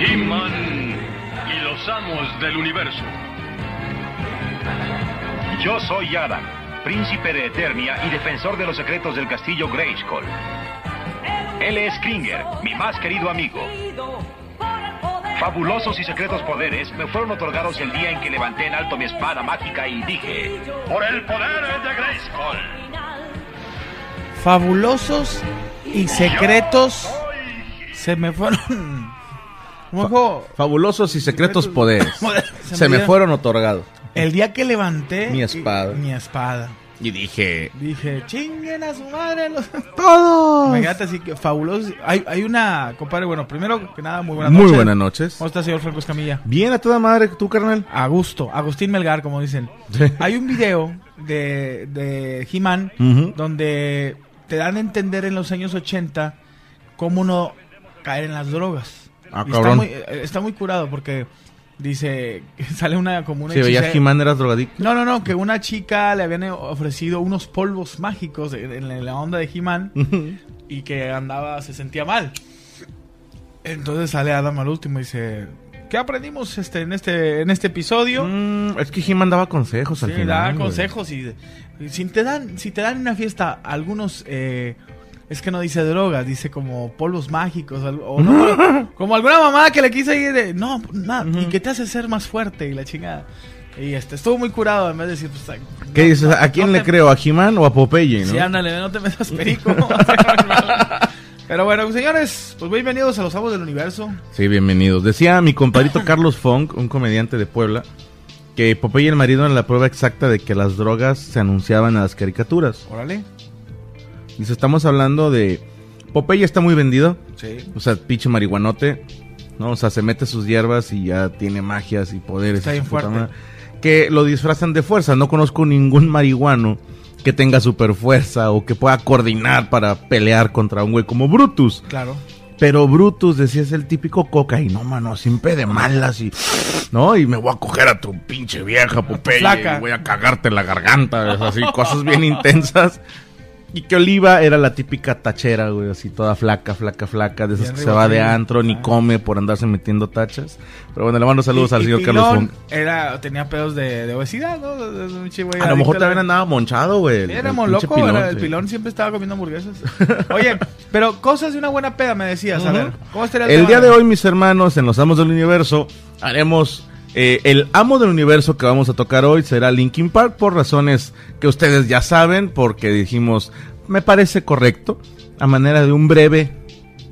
He-Man y los amos del universo. Yo soy Adam, príncipe de Eternia y defensor de los secretos del castillo Grayskull. Él es Kringer, mi más querido amigo. Fabulosos y secretos poderes me fueron otorgados el día en que levanté en alto mi espada mágica y dije, por el poder de Grayskull. Fabulosos y secretos se me fueron. ¿Cómo dijo? Fabulosos y secretos poderes. Se Se me fueron otorgados. El día que levanté Mi espada. Mi espada. Y dije, Dije, chinguen a su madre los. ¡Todos! Imagínate así que fabulosos. Hay, hay una, compadre, bueno, primero que nada, muy buenas Muy noches. buenas noches. ¿Cómo está, señor Franco Escamilla? Bien a toda madre, tú, carnal. A gusto, Agustín Melgar, como dicen. Hay un video de, de He-Man donde te dan a entender en los años 80 cómo no caer en las drogas. Ah, está muy, eh, está muy curado porque dice sale una como una Si veías He-Man eras drogadicto. No, no, no, que una chica le habían ofrecido unos polvos mágicos en, en la onda de He-Man y que andaba, se sentía mal. Entonces sale Adam al último y dice, ¿qué aprendimos este, en, este, en este episodio? Mm, es que He-Man daba consejos al Sí, final. da güey. consejos y, y si te dan si te dan en una fiesta algunos eh, es que no dice drogas, dice como polvos mágicos o no, como alguna mamá que le quiso ir de no, nada, y que te hace ser más fuerte y la chingada. Y este estuvo muy curado en vez de decir pues, ¿Qué dices? no, ¿A quién no le creo? ¿A He-Man o a Popeye, no? Sí, ándale, no te metas perico. Pero bueno, señores, pues bienvenidos a los Amos del Universo. Sí, bienvenidos. Decía mi compadrito Carlos Funk, un comediante de Puebla, que Popeye el marido era la prueba exacta de que las drogas se anunciaban en las caricaturas. Órale. Dice, estamos hablando de... Popeye está muy vendido. Sí. O sea, pinche marihuanote. ¿no? O sea, se mete sus hierbas y ya tiene magias y poderes. Está y bien fuerte. Que lo disfrazan de fuerza. No conozco ningún marihuano que tenga super fuerza o que pueda coordinar para pelear contra un güey como Brutus. Claro. Pero Brutus decía es el típico cocainómano, siempre de malas y. ¿No? Y me voy a coger a tu pinche vieja, Popeye. Y voy a cagarte en la garganta. es así, cosas bien intensas. Y que Oliva era la típica tachera, güey, así toda flaca, flaca, flaca, de esas que se va de antro ni Ah. come por andarse metiendo tachas. Pero bueno, le mando saludos Y- al y señor Carlos Funk. Era, tenía pedos de, de obesidad, ¿no? Un A lo mejor a también andaba monchado, güey. el- el Éramos pinche loco, pilón, era- el sí. pilón siempre estaba comiendo hamburguesas. Oye, pero cosas de una buena peda, me decías. A Ujú. ver, ¿cómo estaría El día de hoy, mis hermanos, en los Amos del Universo, haremos eh, el amo del universo que vamos a tocar hoy será Linkin Park por razones que ustedes ya saben, porque dijimos, me parece correcto, a manera de un breve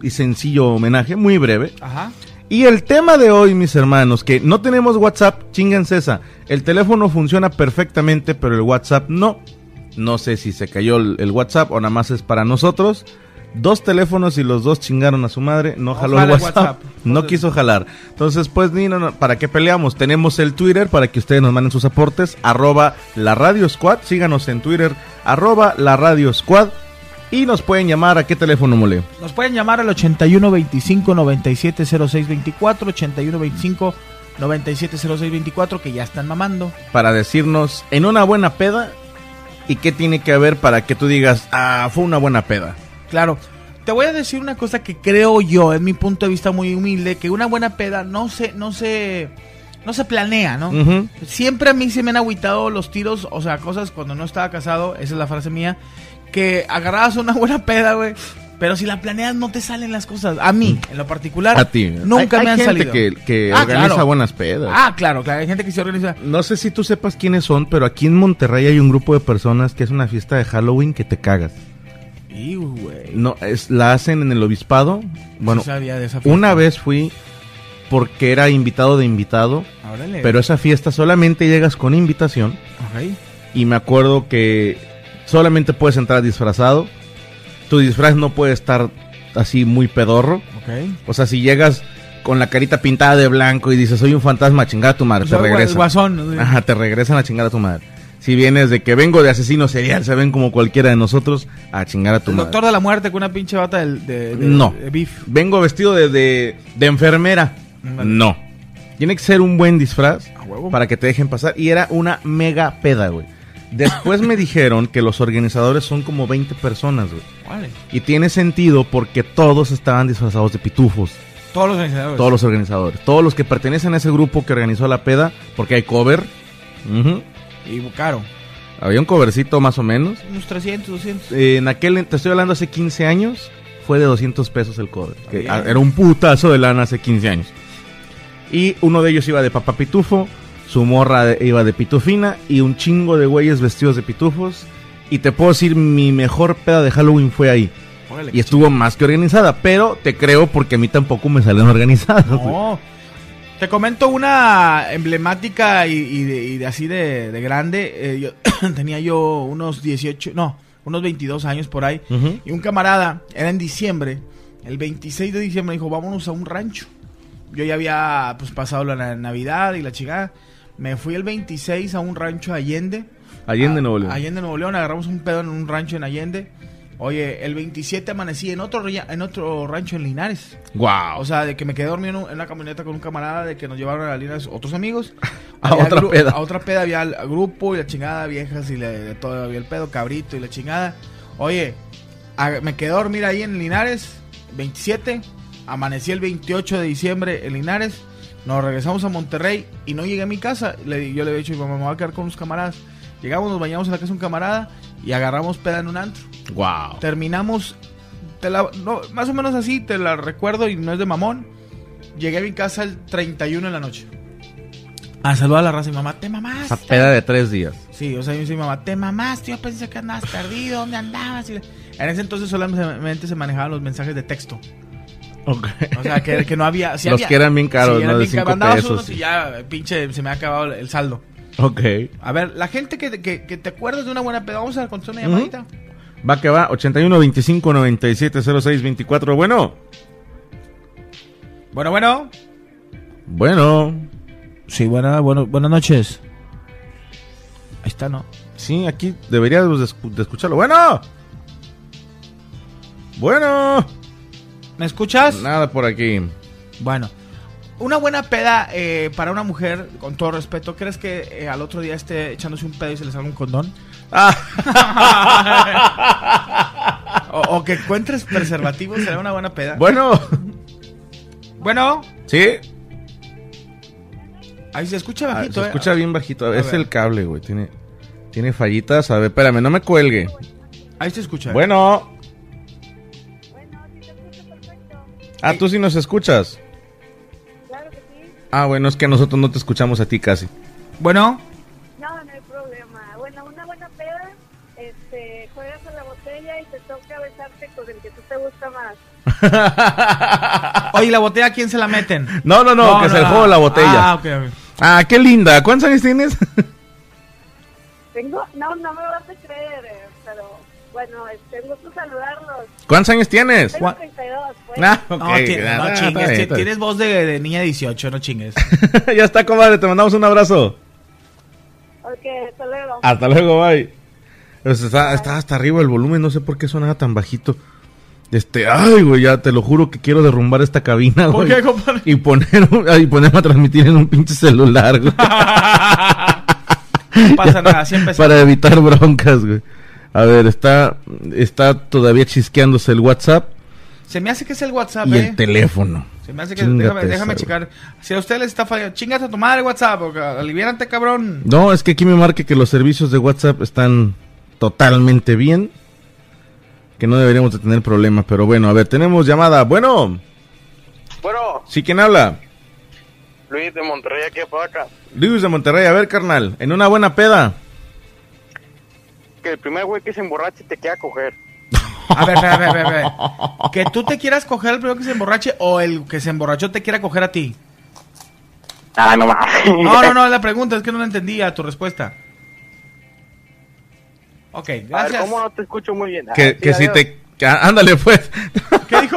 y sencillo homenaje, muy breve. Ajá. Y el tema de hoy, mis hermanos, que no tenemos WhatsApp, chinganse esa. El teléfono funciona perfectamente, pero el WhatsApp no. No sé si se cayó el, el WhatsApp o nada más es para nosotros. Dos teléfonos y los dos chingaron a su madre. No jaló el WhatsApp. WhatsApp. No quiso jalar. Entonces, pues, ni, no, no, ¿para qué peleamos? Tenemos el Twitter para que ustedes nos manden sus aportes. Arroba la Radio Squad. Síganos en Twitter. Arroba la Radio Squad. Y nos pueden llamar a qué teléfono, mole. Nos pueden llamar al 81 25 97 06 24, 81 25 97 06 24, que ya están mamando. Para decirnos en una buena peda y qué tiene que haber para que tú digas, ah, fue una buena peda. Claro. Te voy a decir una cosa que creo yo, en mi punto de vista muy humilde, que una buena peda no se, no se, no se planea, ¿no? Siempre a mí se me han agüitado los tiros, o sea, cosas cuando no estaba casado, esa es la frase mía, que agarrabas una buena peda, güey. Pero si la planeas no te salen las cosas. A mí, en lo particular, A ti. nunca Hay- me hay han gente salido. que, que Ah, organiza claro. buenas pedas. Ah, claro, claro, hay gente que se organiza. No sé si tú sepas quiénes son, pero aquí en Monterrey hay un grupo de personas que es una fiesta de Halloween que te cagas. Y, güey. No, es, la hacen en el obispado. Bueno, Sí sabía de esa fiesta. una vez fui porque era invitado de invitado, pero esa fiesta solamente llegas con invitación y me acuerdo que solamente puedes entrar disfrazado. Tu disfraz no puede estar así muy pedorro. O sea, si llegas con la carita pintada de blanco y dices soy un fantasma, chingada a tu madre, O sea, te regresan. guasón. Ajá, te regresan a chingar a tu madre. Si vienes de que vengo de asesino serial, se ven como cualquiera de nosotros, a chingar a tu El madre. doctor de la muerte con una pinche bata del- de, de, No. de beef. Vengo vestido de, enfermera. No. Tiene que ser un buen disfraz para que te dejen pasar. Y era una mega peda, güey. Después me dijeron que los organizadores son como 20 personas, güey. Vale. Y tiene sentido porque todos estaban disfrazados de pitufos. Todos los organizadores. Todos los organizadores. Todos los que pertenecen a ese grupo que organizó la peda, porque hay cover. Y caro. Había un covercito más o menos. Unos 300, 200. Eh, en aquel, te estoy hablando hace 15 años, fue de 200 pesos el cover. Que era un putazo de lana hace 15 años. Y uno de ellos iba de papá pitufo, su morra de- iba de pitufina y un chingo de güeyes vestidos de pitufos. Y te puedo decir, mi mejor peda de Halloween fue ahí. Órale, Y estuvo más que organizada, pero te creo porque a mí tampoco me salieron organizadas. No. Te comento una emblemática y, y de, y de así de, de grande. Eh, yo, tenía yo unos 18, no, unos 22 años por ahí. Ujú. Y un camarada, era en diciembre, el 26 de diciembre, dijo, vámonos a un rancho. Yo ya había pues pasado la na- Navidad y la chingada. Me fui el 26 a un rancho Allende. Allende, A- Nuevo León. Allende, Nuevo León. Agarramos un pedo en un rancho en Allende. Oye, el 27 amanecí en otro, en otro rancho en Linares. Guau. O sea, de que me quedé dormido en, un- en una camioneta con un camarada, de que nos llevaron a Linares otros amigos. A Había otra peda. A otra peda había el grupo y la chingada, viejas y le- de todo, había el pedo, cabrito y la chingada. Oye, a- me quedé dormir ahí en Linares, 27. Amanecí el 28 de diciembre en Linares. Nos regresamos a Monterrey y no llegué a mi casa. Le, yo le había dicho, mamá, me voy a quedar con unos camaradas. Llegamos, nos bañamos en la casa de un camarada y agarramos peda en un antro. Guau. Terminamos, te la- no, más o menos así, te la recuerdo y no es de mamón. Llegué a mi casa el 31 en la noche. A saludar a la raza y mamá, te mamás. Esa peda de tres días. Sí, o sea, yo me dice mi mamá, te mamaste, yo pensé que andabas perdido, ¿dónde andabas? Y en ese entonces solamente se manejaban los mensajes de texto. Ok. O sea, que, que no había... sí Los había- que eran bien caros, sí, ¿no? eran De bien pesos, unos sí. y ya, pinche, se me ha acabado el saldo. Ok. A ver, la gente que, que, que te acuerdas de una buena peda, vamos a contestar una llamadita. Va que va, 81 25 97 06 24. Bueno, Bueno, bueno. bueno. Sí, buena, bueno, buenas noches. Ahí está, ¿no? Sí, aquí deberíamos de, escu- de escucharlo. Bueno. Bueno. ¿Me escuchas? Nada por aquí. Bueno, una buena peda eh, para una mujer, con todo respeto, ¿crees que eh, al otro día esté echándose un pedo y se le salga un condón? o, o que encuentres preservativos, será una buena peda. Bueno. Bueno, Sí. ahí se escucha Ah, bajito, se eh. escucha bien bajito. A Es ver. el cable, güey. Tiene, tiene fallitas. A ver, espérame, no me cuelgue. Ahí se escucha. Bueno. Ah, tú sí nos escuchas. Ah, bueno, es que nosotros no te escuchamos a ti casi. Bueno, No, no hay problema. Bueno, una buena peda, este, juegas a la botella y te toca besarte con el que tú te gusta más. oye, ¿la botella a quién se la meten? No, no, no, que es el juego de la botella. Ah, ok, ok. Ah, qué linda. ¿Cuántos años tienes? Tengo, no, no me vas a creer, eh, pero bueno, este, un gusto saludarlos. ¿Cuántos años tienes? Tengo ¿Cuál? 32, pues. Ah. No, ti- no está chingues, bien, ti- está bien. tienes voz de, de niña de 18, no chingues. ya está, comadre. Te mandamos un abrazo. Ok, hasta luego. Hasta luego, bye. Pues está, está hasta arriba el volumen, no sé por qué sonaba tan bajito. Este, ay, güey, ya te lo juro que quiero derrumbar esta cabina, ¿Por güey. qué, compadre? Y poner, y ponerme a transmitir en un pinche celular, güey. No pasa nada, así empezamos. Para evitar broncas, güey. A ver, está, está todavía chisqueándose el WhatsApp Se me hace que es el WhatsApp, y ¿eh? el teléfono. Se me hace que. Chíngate Déjame, esa, déjame güey. checar. Si a usted les está fallando, chingas a tu madre WhatsApp. O, aliviárate, cabrón. No, es que aquí me marca que los servicios de WhatsApp están totalmente bien. Que no deberíamos de tener problema. Pero bueno, a ver, tenemos llamada. Bueno, Bueno, ¿sí quién habla? Luis de Monterrey, aquí a Paca. Luis de Monterrey. A ver, carnal, en una buena peda. Que el primer güey que se emborrache te queda a coger. A ver, a ver, a ver, a ver. Que tú te quieras coger el primero que se emborrache o el que se emborrachó te quiera coger a ti. Ah, no mames. No, no, no, es la pregunta, es que no la entendía tu respuesta. Ok, A ver, gracias. ¿cómo no te escucho muy bien? Ah, Que, sí, que si te... que- ah, ándale, pues. ¿Qué dijo?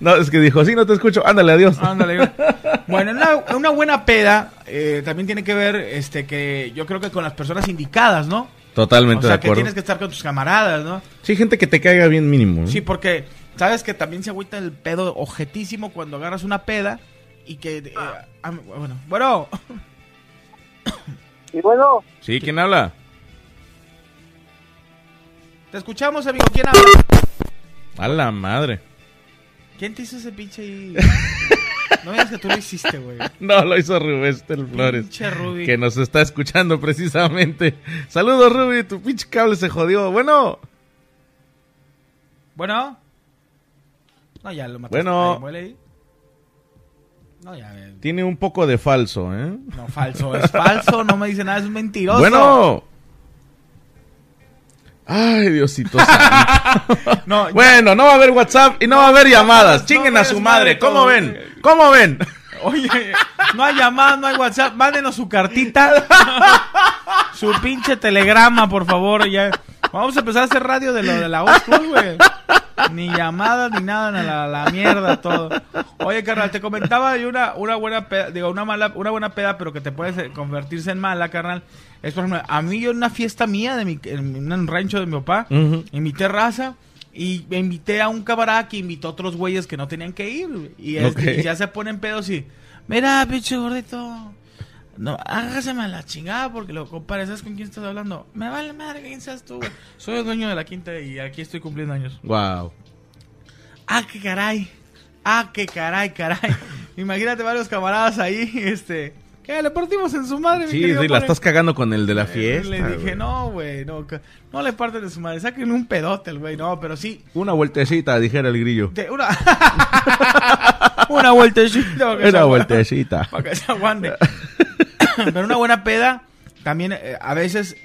No, es que dijo, sí, no te escucho. Ándale, adiós. Ándale. Bueno, una, una buena peda eh, también tiene que ver, este, que yo creo que con las personas indicadas, ¿no? O Totalmente sea, de que acuerdo. tienes que estar con tus camaradas, ¿no? Sí, gente que te caiga bien mínimo. ¿no? Sí, porque sabes que también se agüita el pedo objetísimo cuando agarras una peda y que... eh, ah, bueno, bueno, Y bueno, Sí, ¿quién habla? te escuchamos, amigo. ¿Quién habla? A la madre. ¿Quién te hizo ese pinche ahí? No digas que tú lo hiciste, güey. No, lo hizo Rubén Flores. Pinche Ruby. Que nos está escuchando precisamente. Saludos, Ruby. Tu pinche cable se jodió. Bueno. Bueno. No, ya lo mataste. Bueno. Ahí. No, ya. eh, Tiene un poco de falso, ¿eh? No, falso. Es falso. No me dice nada. Es mentiroso. Bueno. Ay, Diosito santo. No, Bueno, no va a haber WhatsApp y no va a haber llamadas. no Chinguen a su madre. ¿Cómo ven? ¿Cómo ven? Oye, no hay llamada, no hay WhatsApp. Mándenos su cartita. su pinche telegrama, por favor. Ya. Vamos a empezar a hacer radio de lo de la school, güey. Ni llamadas, ni nada, ni la, la mierda, todo. Oye, carnal, te comentaba yo una, una buena peda, digo, una mala, una buena peda, pero que te puede ser- convertirse en mala, carnal. Es, por ejemplo, a mí yo en una fiesta mía, de mi, en un rancho de mi papá, en mi terraza, y me invité a un camarada que invitó a otros güeyes que no tenían que ir. Y, es- y ya se ponen pedos y, mira, pinche gordito, no, hágaseme la chingada porque lo compadre, ¿sabes con quién estás hablando? Me vale madre, ¿quién seas tú? Soy el dueño de la quinta y aquí estoy cumpliendo años. Wow. Ah, qué caray. Ah, qué caray, caray. Imagínate varios camaradas ahí, este... ¿Qué? ¿Le partimos en su madre? mi Sí, querido sí, la estás cagando con el de la Eh, fiesta. Le dije, güey. no, güey, no, no le parten de su madre, saquen un pedote el güey, no, pero sí, Una vueltecita, dijera el grillo. de una, una vueltecita. que Una vueltecita. Para que se aguante. pero una buena peda, también eh, a veces,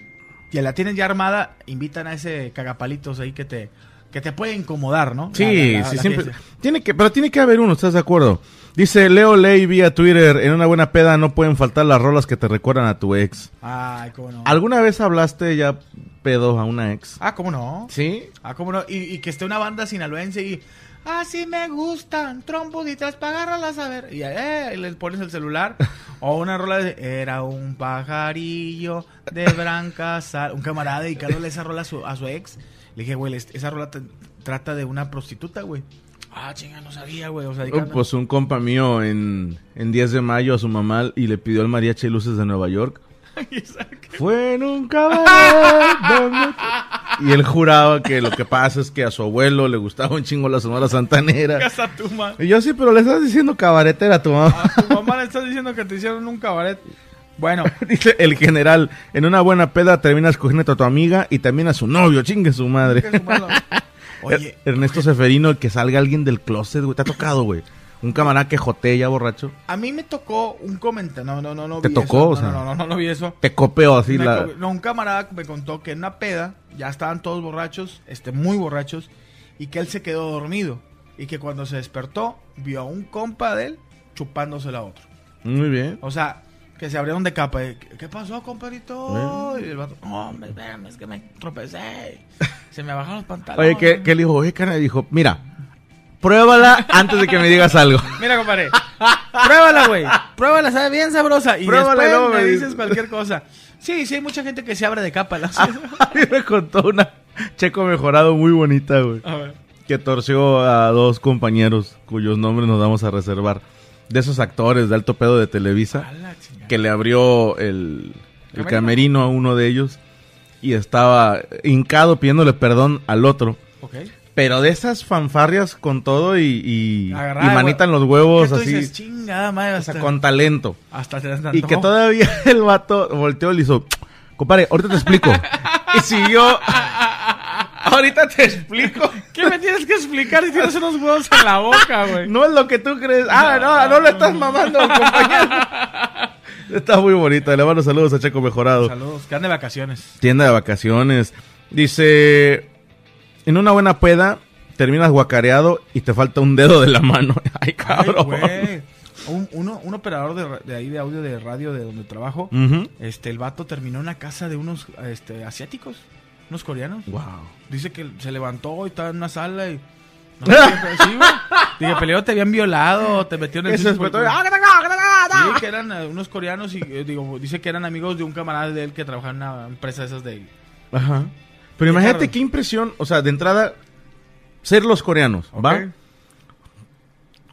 que la tienes ya armada, invitan a ese cagapalitos ahí que te, que te puede incomodar, ¿no? Sí, La- la- la- sí, siempre. fiesta. Tiene que, pero tiene que haber uno, ¿estás de acuerdo? Dice Leo Ley vía Twitter, en una buena peda no pueden faltar las rolas que te recuerdan a tu ex. Ay, cómo no. ¿Alguna vez hablaste ya pedo a una ex? Ah, cómo no. ¿Sí? Ah, cómo no. Y, y que esté una banda sinaloense y. Ah, sí me gustan, tromboditas para agarrarlas a ver. Y eh, y le pones el celular. o una rola de. Era un pajarillo de branca sal. Un camarada dedicándole esa rola a su, a su ex. Le dije, güey, es- esa rola te- trata de una prostituta, güey. Ah, chinga, no sabía, güey. O sea, dedicando- Pues un compa mío en, en 10 de mayo a su mamá y le pidió el mariachi Luces de Nueva York. Fue en un cabaret Y él juraba que lo que pasa es que a su abuelo le gustaba un chingo la Sonora Santanera. Casa tu ma- Y yo sí, pero le estás diciendo cabaretera a tu mamá. A tu mamá le estás diciendo que te hicieron un cabaret. Bueno, Dice el general, en una buena peda terminas cogiendo a tu amiga y también a su novio, chingue su madre. Oye, Er- Ernesto Seferino, que salga alguien del closet, güey, te ha tocado, güey. Un camarada que jotea ya borracho. a mí me tocó un comentario. No, no, no, no. ¿Te vi tocó, eso. o sea? No, no, no, no, no vi eso. Te copeó así Me la... co- No, un camarada me contó que en una peda ya estaban todos borrachos, este, muy borrachos, y que él se quedó dormido. Y que cuando se despertó, vio a un compa de él chupándosela a otro. Muy bien. O sea, que se abrieron de capa. de, ¿Qué pasó, compadrito? Y el vato, no, hombre, espérame, es que me tropecé. Se me bajaron los pantalones. Oye, que, que le dijo, oye, dijo, mira, Pruébala antes de que me digas algo. Mira, compadre. Pruébala, güey. Pruébala, sabe bien sabrosa. Y Pruébala después luego me dices cualquier cosa. Sí, sí, hay mucha gente que se abre de capa. ¿la? A mí me contó una checo mejorado muy bonita, güey. A ver. Que torció a dos compañeros cuyos nombres nos vamos a reservar. De esos actores de alto pedo de Televisa. Que le abrió el, el ¿Camerino? a uno de ellos. Y estaba hincado pidiéndole perdón al otro. Ok. Pero de esas fanfarrias con todo y, y, Agarrada, y manita en güey. los huevos ¿Qué tú así. dices? Chingada madre. o Hasta, sea, con talento. hasta te Y que todavía el vato volteó y le hizo, compadre, ahorita te explico. y siguió, ahorita te explico. ¿Qué me tienes que explicar si tienes unos huevos en la boca, güey? No es lo que tú crees. Ah, no, no lo estás mamando, compañero. Está muy bonita. Le mando saludos a Checo Mejorado. Saludos, que ande de vacaciones. Tienda de vacaciones. Dice, en una buena peda terminas guacareado y te falta un dedo de la mano. Ay, cabrón. Un, uno- un operador de, de ahí de audio de radio de donde trabajo, este, el vato terminó en la casa de unos este, asiáticos, unos coreanos. Wow. Dice que se levantó y estaba en una sala y... No, sí. Dije, peleo, te habían violado, te metieron en el Eso es piso por- todo. ¡Ah, Sí, que eran eh, unos coreanos y eh, digo, dice que eran amigos de un camarada de él que trabajaba en una empresa de esas de Ajá. Pero imagínate qué impresión, o sea, de entrada, ser los coreanos, ¿va? Ok.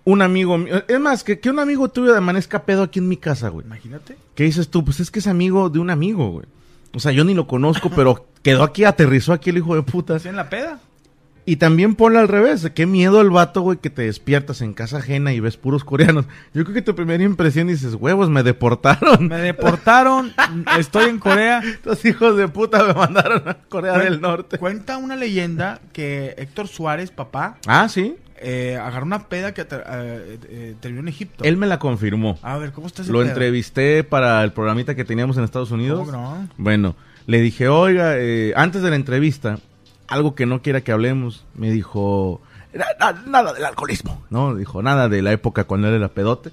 Un amigo mío, es más, que, que un amigo tuyo amanezca pedo aquí en mi casa, güey. Imagínate. ¿Qué dices tú? Pues es que es amigo de un amigo, güey. O sea, yo ni lo conozco, pero quedó aquí, aterrizó aquí el hijo de puta. En la peda. Y también ponle al revés. Qué miedo el vato, güey, que te despiertas en casa ajena y ves puros coreanos. Yo creo que tu primera impresión dices, huevos, me deportaron. Me deportaron, estoy en Corea. Estos hijos de puta me mandaron a Corea del Norte. Cuenta una leyenda que Héctor Suárez, papá, Ah, sí. eh, agarró una peda que eh, eh, terminó en Egipto. Él me la confirmó. A ver, ¿cómo está ese Lo entrevisté para el programita que teníamos en Estados Unidos. ¿Cómo que no? Bueno, le dije, oiga, eh, antes de la entrevista, algo que no quiera que hablemos, me dijo, "Na- na- nada del alcoholismo, ¿no? Dijo, nada de la época cuando él era pedote.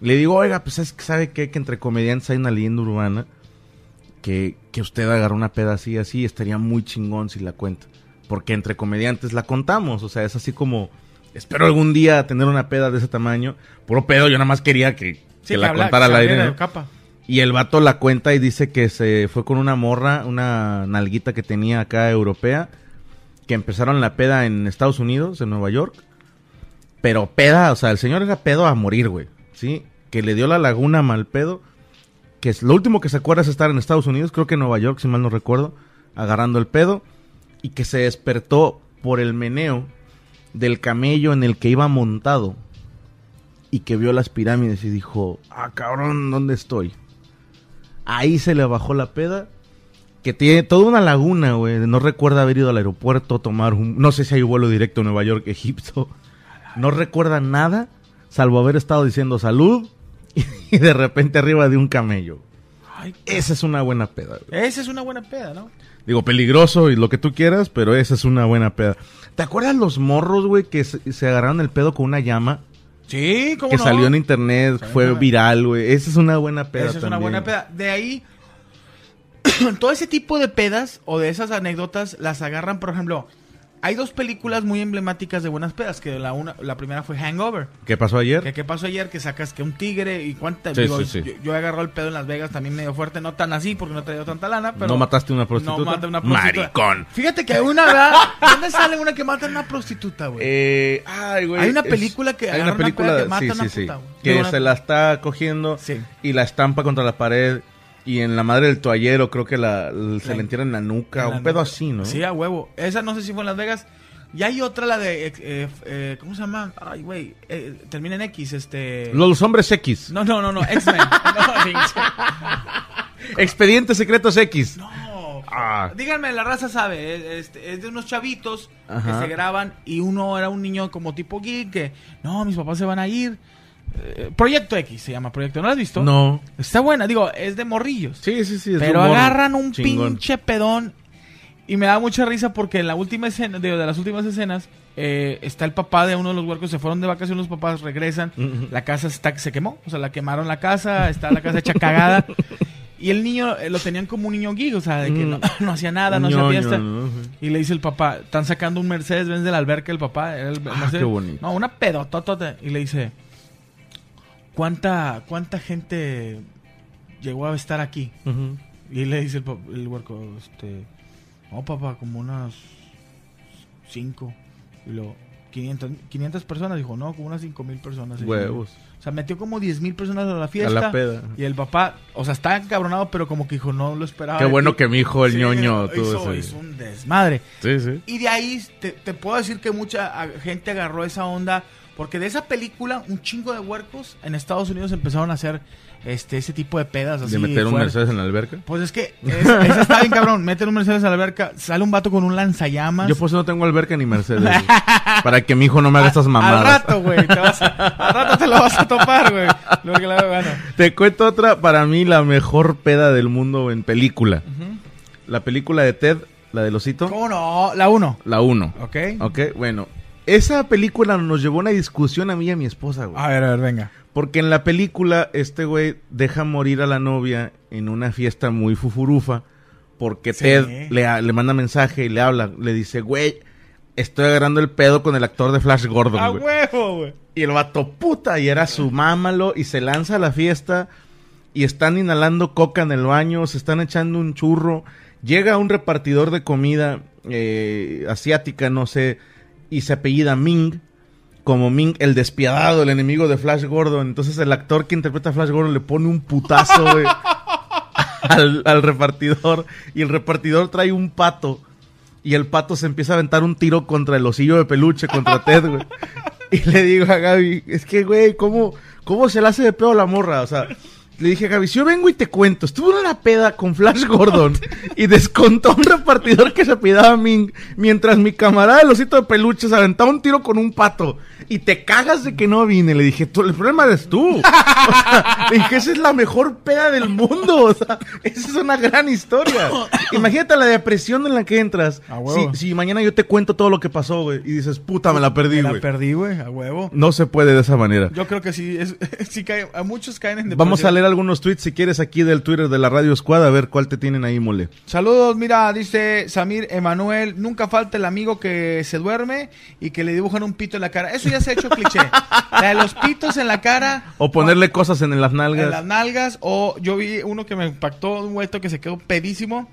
Le digo, oiga, pues es que sabe qué? que entre comediantes hay una leyenda urbana que, que usted agarró una peda así, así, estaría muy chingón si la cuenta. Porque entre comediantes la contamos, o sea, es así como, espero algún día tener una peda de ese tamaño. Puro pedo, yo nada más quería que, Sí, que la habla- contara al que aire. de capa. Y el vato la cuenta y dice que se fue con una morra, una nalguita que tenía acá europea, que empezaron la peda en Estados Unidos, en Nueva York. Pero peda, o sea, el señor era pedo a morir, güey. ¿Sí? Que le dio la laguna mal pedo. Que es lo último que se acuerda es estar en Estados Unidos, creo que en Nueva York, si mal no recuerdo, agarrando el pedo. Y que se despertó por el meneo del camello en el que iba montado. Y que vio las pirámides y dijo, ah, cabrón, ¿dónde estoy? Ahí se le bajó la peda. Que tiene toda una laguna, güey. No recuerda haber ido al aeropuerto, tomar un... No sé si hay vuelo directo a Nueva York, Egipto. No recuerda nada, salvo haber estado diciendo salud y de repente arriba de un camello. Ay, Esa es una buena peda, güey. esa es una buena peda, ¿no? Digo, peligroso y lo que tú quieras, pero esa es una buena peda. ¿Te acuerdas los morros, güey, que se, se agarraron el pedo con una llama? Sí, ¿cómo que no? salió en internet, fue viral, güey. Esa es una buena peda Esa es una buena peda. De ahí, todo ese tipo de pedas o de esas anécdotas las agarran, por ejemplo, hay dos películas muy emblemáticas de buenas pedas, que la una, la primera fue Hangover. ¿Qué pasó ayer? Que qué pasó ayer que sacas que un tigre y cuánta Sí, digo, sí, sí. Yo, yo he agarrado el pedo en Las Vegas también medio fuerte, no tan así porque no he traído tanta lana, pero ¿No mataste una prostituta? No maté una prostituta. Maricón. Fíjate que hay una, ¿verdad? ¿Dónde sale una que mata a una prostituta, güey? Eh, ay, güey. Hay una película que hay una una película peda que mata a una puta, güey. que una- se la está cogiendo y la estampa contra la pared y en la madre del toallero creo que la, se le entierra en la nuca, En la un pedo así, ¿no? Sí, a huevo. Esa no sé si fue en Las Vegas. Y hay otra, la de. eh, eh, eh, ¿Cómo se llama? Ay, güey. eh, termina en X, este. Los hombres X. No, no, no, no. X-Men. no. Expedientes secretos X. no. Ah. Díganme, la raza sabe. Es, este, es de unos chavitos Ajá. que se graban. Y uno era un niño como tipo geek que. No, mis papás se van a ir. Eh, Proyecto X se llama Proyecto. ¿No lo has visto? No. Está buena, digo, es de morrillos. Sí, sí, sí. es Pero humor agarran un chingón. pinche pedón. Y me da mucha risa porque en la última escena, de, de las últimas escenas, eh, está el papá de uno de los huercos, se fueron de vacaciones, los papás regresan, la casa está, se quemó, o sea, la quemaron la casa, está la casa hecha cagada. Y el niño eh, lo tenían como un niño geek, o sea, de que no, Mm. no hacía nada, no hacía fiesta. Y le dice el papá, están sacando un Mercedes Benz de la alberca el papá. el Ah, Mercedes- qué bonito. No, una pedototota. Y le dice, ¿cuánta, cuánta gente llegó a estar aquí? Y le dice el, el huerco, este, no papá, como unas cinco. Y luego, 500, 500 personas. Dijo, no, como unas cinco mil personas. Huevos. O sea, metió como 10 mil personas a la A fiesta. la peda. Y el papá, o sea, está encabronado, pero como que dijo, no lo esperaba. Qué bueno ti". que mi hijo, el Sí, ñoño, hizo, ese- hizo un desmadre. Sí, sí. Y de ahí te, te puedo decir que mucha a- gente agarró esa onda. Porque de esa película, un chingo de huercos en Estados Unidos empezaron a hacer este ese tipo de pedas. Así De meter un. Mercedes en la alberca. Pues es que esa, esa está bien cabrón. Meten un Mercedes a la alberca, sale un vato con un lanzallamas. Yo por eso no tengo alberca ni Mercedes. güey. para que mi hijo no me haga estas mamadas. Al rato, güey. te vas a- Al rato te lo vas a topar, güey. Lo que la gana. Te cuento otra, para mí la mejor peda del mundo en película. La película de Ted, la del osito. ¿Cómo no? La uno. La 1. Ok. Ok, bueno. Esa película nos llevó a una discusión a mí y a mi esposa, güey. A ver, a ver, venga. Porque en la película este güey deja morir a la novia en una fiesta muy fufurufa. Porque Sí. Ted le, le manda mensaje y le habla. Le dice, güey, estoy agarrando el pedo con el actor de Flash Gordon, A güey. huevo, güey. Y el vato puta, y era su mámalo, y se lanza a la fiesta, y están inhalando coca en el baño, se están echando un churro. Llega un repartidor de comida eh, asiática, no sé, y se apellida Ming, como Ming el despiadado, el enemigo de Flash Gordon. Entonces el actor que interpreta a Flash Gordon le pone un putazo, güey, al, al repartidor, y el repartidor trae un pato. Y el pato se empieza a aventar un tiro contra el osillo de peluche, contra Ted, güey. Y le digo a Gaby, es que, güey, ¿cómo, ¿cómo se le hace de pedo a la morra? O sea, le dije a Gaby, si yo vengo y te cuento, estuve en una peda con Flash Gordon y descontó a un repartidor que se pidaba Ming, mientras mi camarada el osito de peluche se aventaba un tiro con un pato y te cagas de que no vine. Le dije, tú, el problema eres tú. O sea, le dije, esa es la mejor peda del mundo. O sea, esa es una gran historia. Imagínate la depresión en la que entras. A huevo. Si, si mañana yo te cuento todo lo que pasó, güey, y dices, puta, me la perdí, Me la güey. perdí, güey, a huevo. No se puede de esa manera. Yo creo que sí, es, sí cae, a muchos caen en depresión. Vamos a leer algunos tweets si quieres aquí del Twitter de la Radio Squad a ver cuál te tienen ahí, mole. Saludos, mira, dice Samir Emanuel, nunca falta el amigo que se duerme y que le dibujan un pito en la cara. Eso ya se ha hecho cliché. La de los pitos en la cara. O ponerle cosas en las nalgas. En las nalgas. O yo vi uno que me impactó, un güeto que se quedó pedísimo.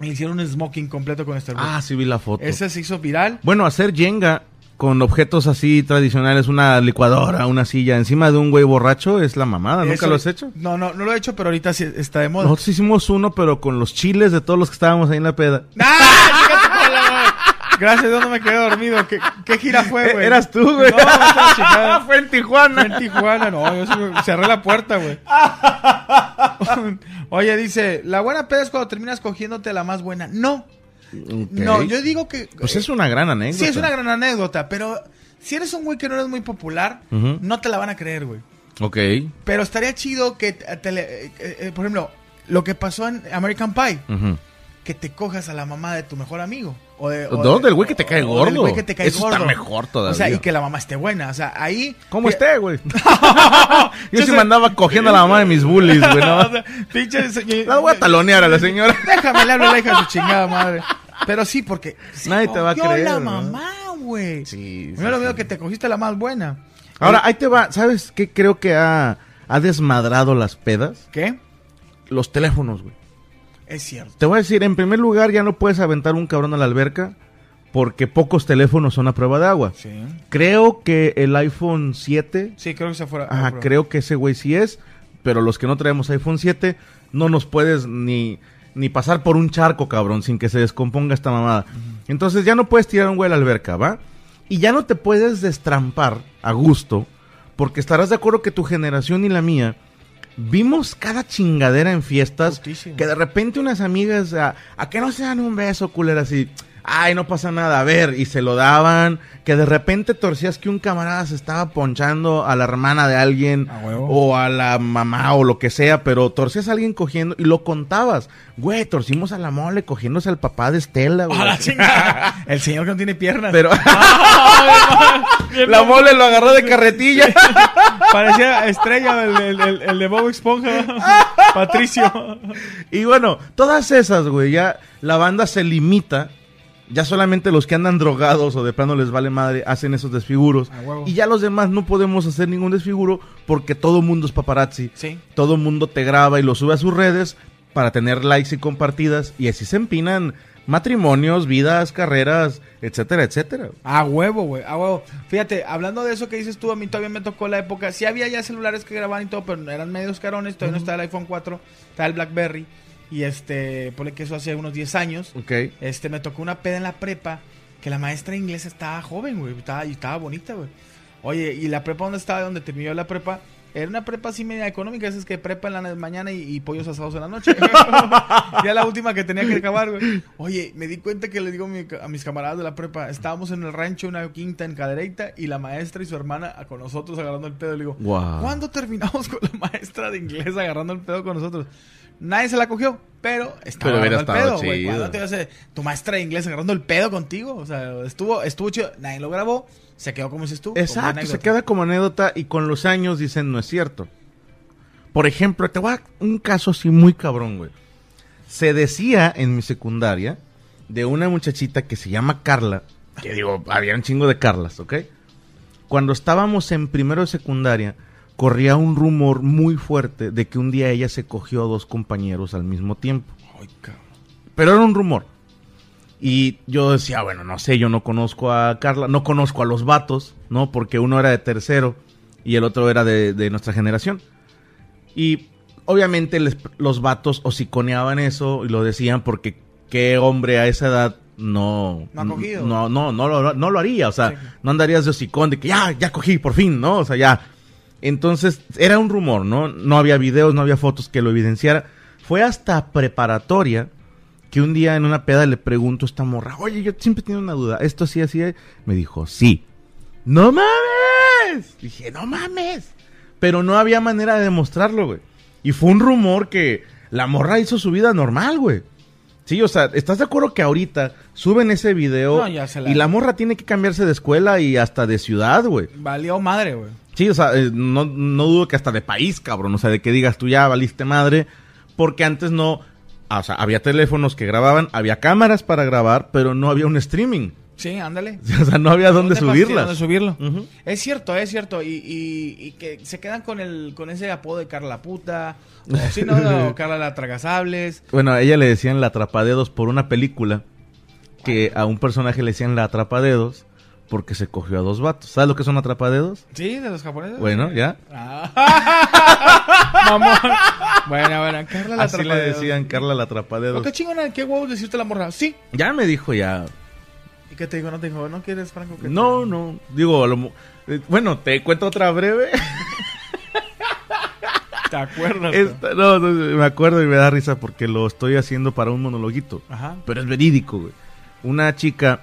Y le hicieron un smoking completo con este Ah, sí vi la foto. Ese se hizo viral. Bueno, hacer Jenga con objetos así tradicionales, una licuadora, una silla, encima de un güey borracho es la mamada. ¿Nunca Eso- lo has hecho? No, no, no lo he hecho, pero ahorita sí está de moda. Nosotros hicimos uno, pero con los chiles de todos los que estábamos ahí en la peda. ¡Ah! Chícate con la madre. Gracias, ¿dónde me quedé dormido? ¿Qué, qué gira fue, güey? Eh, Eras tú, güey. No, a chingada. Fue en Tijuana. Fue en Tijuana, no, yo cerré la puerta, güey. Oye, dice, la buena peda es cuando terminas cogiéndote a la más buena. No, no, yo digo que... Pues es una gran anécdota. Sí, es una gran anécdota, pero si eres un güey que no eres muy popular, no te la van a creer, güey. Ok. Pero estaría chido que, te- le- eh, eh, por ejemplo, lo que pasó en American Pie, que te cojas a la mamá de tu mejor amigo. O de, No, del güey que te cae del gordo. güey que te cae Eso está mejor todavía. O sea, y que la mamá esté buena. O sea, ahí. ¿Cómo que- esté, güey? Yo sí sé- me andaba cogiendo a la mamá de mis bullies, güey. ¿no? O sea, pinche- La voy a talonear a la señora. Déjame le hablo a la hija de su chingada madre. Pero sí, porque. se Nadie te va a creer, la ¿no? mamá, güey. Sí. Yo lo veo que te cogiste la más buena. Ahora, ahí te va. ¿Sabes qué creo que ha, ha desmadrado las pedas? ¿Qué? Los teléfonos, güey. Es cierto. Te voy a decir, en primer lugar, ya no puedes aventar un cabrón a la alberca porque pocos teléfonos son a prueba de agua. Sí. Creo que el iPhone 7, Sí, creo que se fuera. ajá, creo que ese güey sí es, pero los que no traemos iPhone 7 no nos puedes ni, ni pasar por un charco, cabrón, sin que se descomponga esta mamada. Entonces ya no puedes tirar un güey a la alberca, ¿va? Y ya no te puedes destrampar a gusto, porque estarás de acuerdo que tu generación y la mía vimos cada chingadera en fiestas Justísimo. que de repente unas amigas a, a que no se dan un beso, culera, así. Ay, no pasa nada, a ver, y se lo daban, que de repente torcías que un camarada se estaba ponchando a la hermana de alguien, o a la mamá, o lo que sea, pero torcías a alguien cogiendo, y lo contabas. Güey, torcimos a la mole cogiéndose al papá de Estela, güey. El señor que no tiene piernas. Pero la mole lo agarró de carretilla. Parecía estrella el, el- el- el de Bob Esponja. Patricio. Y bueno, todas esas, güey, ya la banda se limita Ya solamente los que andan drogados o de plano les vale madre hacen esos desfiguros. Y ya los demás no podemos hacer ningún desfiguro porque todo mundo es paparazzi. Sí. Todo mundo te graba y lo sube a sus redes para tener likes y compartidas. Y así se empinan matrimonios, vidas, carreras, etcétera, etcétera. A huevo, güey, a huevo. Fíjate, hablando de eso que dices tú, a mí todavía me tocó la época. Sí había ya celulares que grababan y todo, pero eran medios carones. Todavía no estaba el iPhone 4, estaba el Blackberry. Y este, ponle que eso hace unos 10 años. Ok. Este, me tocó una peda en la prepa que la maestra inglesa estaba joven, güey. Estaba, y estaba bonita, güey. Oye, y la prepa donde estaba, donde terminó la prepa, era una prepa así media económica. Es que prepa en la mañana y, y pollos asados en la noche. ya la última que tenía que acabar, güey. Oye, me di cuenta que le digo a, mi- a mis camaradas de la prepa, estábamos en el rancho, una quinta en Cadereyta, y la maestra y su hermana con nosotros agarrando el pedo. Le digo, Guau. ¿cuándo terminamos con la maestra de inglés agarrando el pedo con nosotros? Nadie se la cogió, pero estaba Pero agarrando el estado pedo, güey. chido. ¿Cuándo te vas a- tu maestra de inglés agarrando el pedo contigo? O sea, estuvo, estuvo chido. Nadie lo grabó, se quedó como si estuvo. Exacto, se queda como anécdota y con los años dicen no es cierto. Por ejemplo, te voy a dar un caso así muy cabrón, güey. Se decía en mi secundaria de una muchachita que se llama Carla, que digo, había un chingo de Carlas, ¿ok? Cuando estábamos en primero de secundaria, corría un rumor muy fuerte de que un día ella se cogió a dos compañeros al mismo tiempo. Ay, cabrón. Pero era un rumor. Y yo decía, bueno, no sé, yo no conozco a Carla, no conozco a los vatos, ¿no? Porque uno era de tercero y el otro era de, de nuestra generación. Y obviamente les- los vatos hociconeaban eso y lo decían porque qué hombre a esa edad no... No ha cogido. No, no, no, lo, no lo haría, o sea, Sí. no andarías de hocicón de que ya, ya cogí, por fin, ¿no? O sea, ya. Entonces, era un rumor, ¿no? No había videos, no había fotos que lo evidenciara. Fue hasta preparatoria que un día en una peda le pregunto a esta morra, oye, yo siempre tengo una duda, ¿esto sí así? Me dijo, sí. ¡No mames! Dije, no mames. Pero no había manera de demostrarlo, güey. Y fue un rumor que la morra hizo su vida normal, güey. Sí, o sea, ¿estás de acuerdo que ahorita suben ese video No, ya se la- y la morra tiene que cambiarse de escuela y hasta de ciudad, güey? Valió madre, güey. Sí, o sea, eh, no, no dudo que hasta de país, cabrón. O sea, de que digas tú ya valiste madre. Porque antes no. O sea, había teléfonos que grababan, había cámaras para grabar, pero no había un streaming. Sí, ándale. O sea, no había dónde, subirlas. dónde subirlo. Ujú. Es cierto, es cierto. Y, y, y que se quedan con el con ese apodo de Carla la puta. O si no, o Carla la tragasables. Bueno, a ella le decían la atrapadedos por una película que a un personaje le decían la atrapadedos porque se cogió a dos vatos. ¿Sabes lo que son atrapadedos? Sí, de los japoneses. Bueno, ya. Ah. Mamón. Bueno, bueno, Carla la Así le decían Carla la Oh, atrapadedos. qué chingona, qué huevos decirte la morra. Sí. Ya me dijo ya. ¿Y qué te digo? No te dijo, ¿no quieres, Franco? que te- No, no. Digo, a lo eh, bueno, te cuento otra breve. ¿Te acuerdas? Esta- no, no, me acuerdo y me da risa porque lo estoy haciendo para un monologuito. Ajá. Pero es verídico, güey. Una chica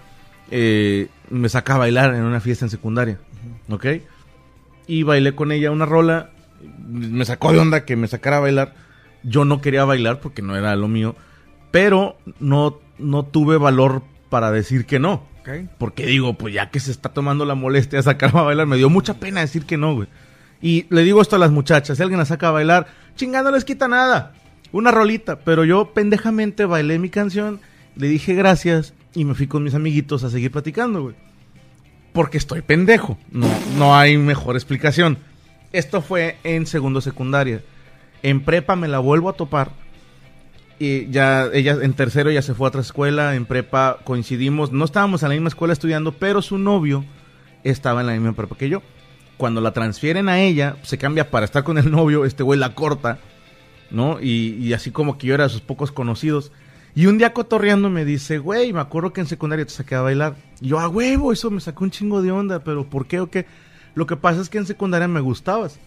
eh, me saca a bailar en una fiesta en secundaria. ¿Ok? Y bailé con ella una rola. Me sacó de onda que me sacara a bailar. Yo no quería bailar porque no era lo mío. Pero no, no tuve valor para decir que no. Porque digo, pues ya que se está tomando la molestia de sacarme a bailar, me dio mucha pena decir que no, güey. Y le digo esto a las muchachas, si alguien la saca a bailar, chingada no les quita nada. Una rolita, pero yo pendejamente bailé mi canción, le dije gracias y me fui con mis amiguitos a seguir platicando, güey. Porque estoy pendejo, no, no hay mejor explicación. Esto fue en segundo secundaria. En prepa me la vuelvo a topar y ya ella en tercero ya se fue a otra escuela, en prepa coincidimos, no estábamos en la misma escuela estudiando, pero su novio estaba en la misma prepa que yo. Cuando la transfieren a ella, se cambia para estar con el novio, este güey la corta, ¿no? Y, y así como que yo era de sus pocos conocidos. Y un día cotorreando me dice, güey, me acuerdo que en secundaria te saqué a bailar. Y yo, a huevo, eso me sacó un chingo de onda, pero ¿por qué o qué? Lo que pasa es que en secundaria me gustabas.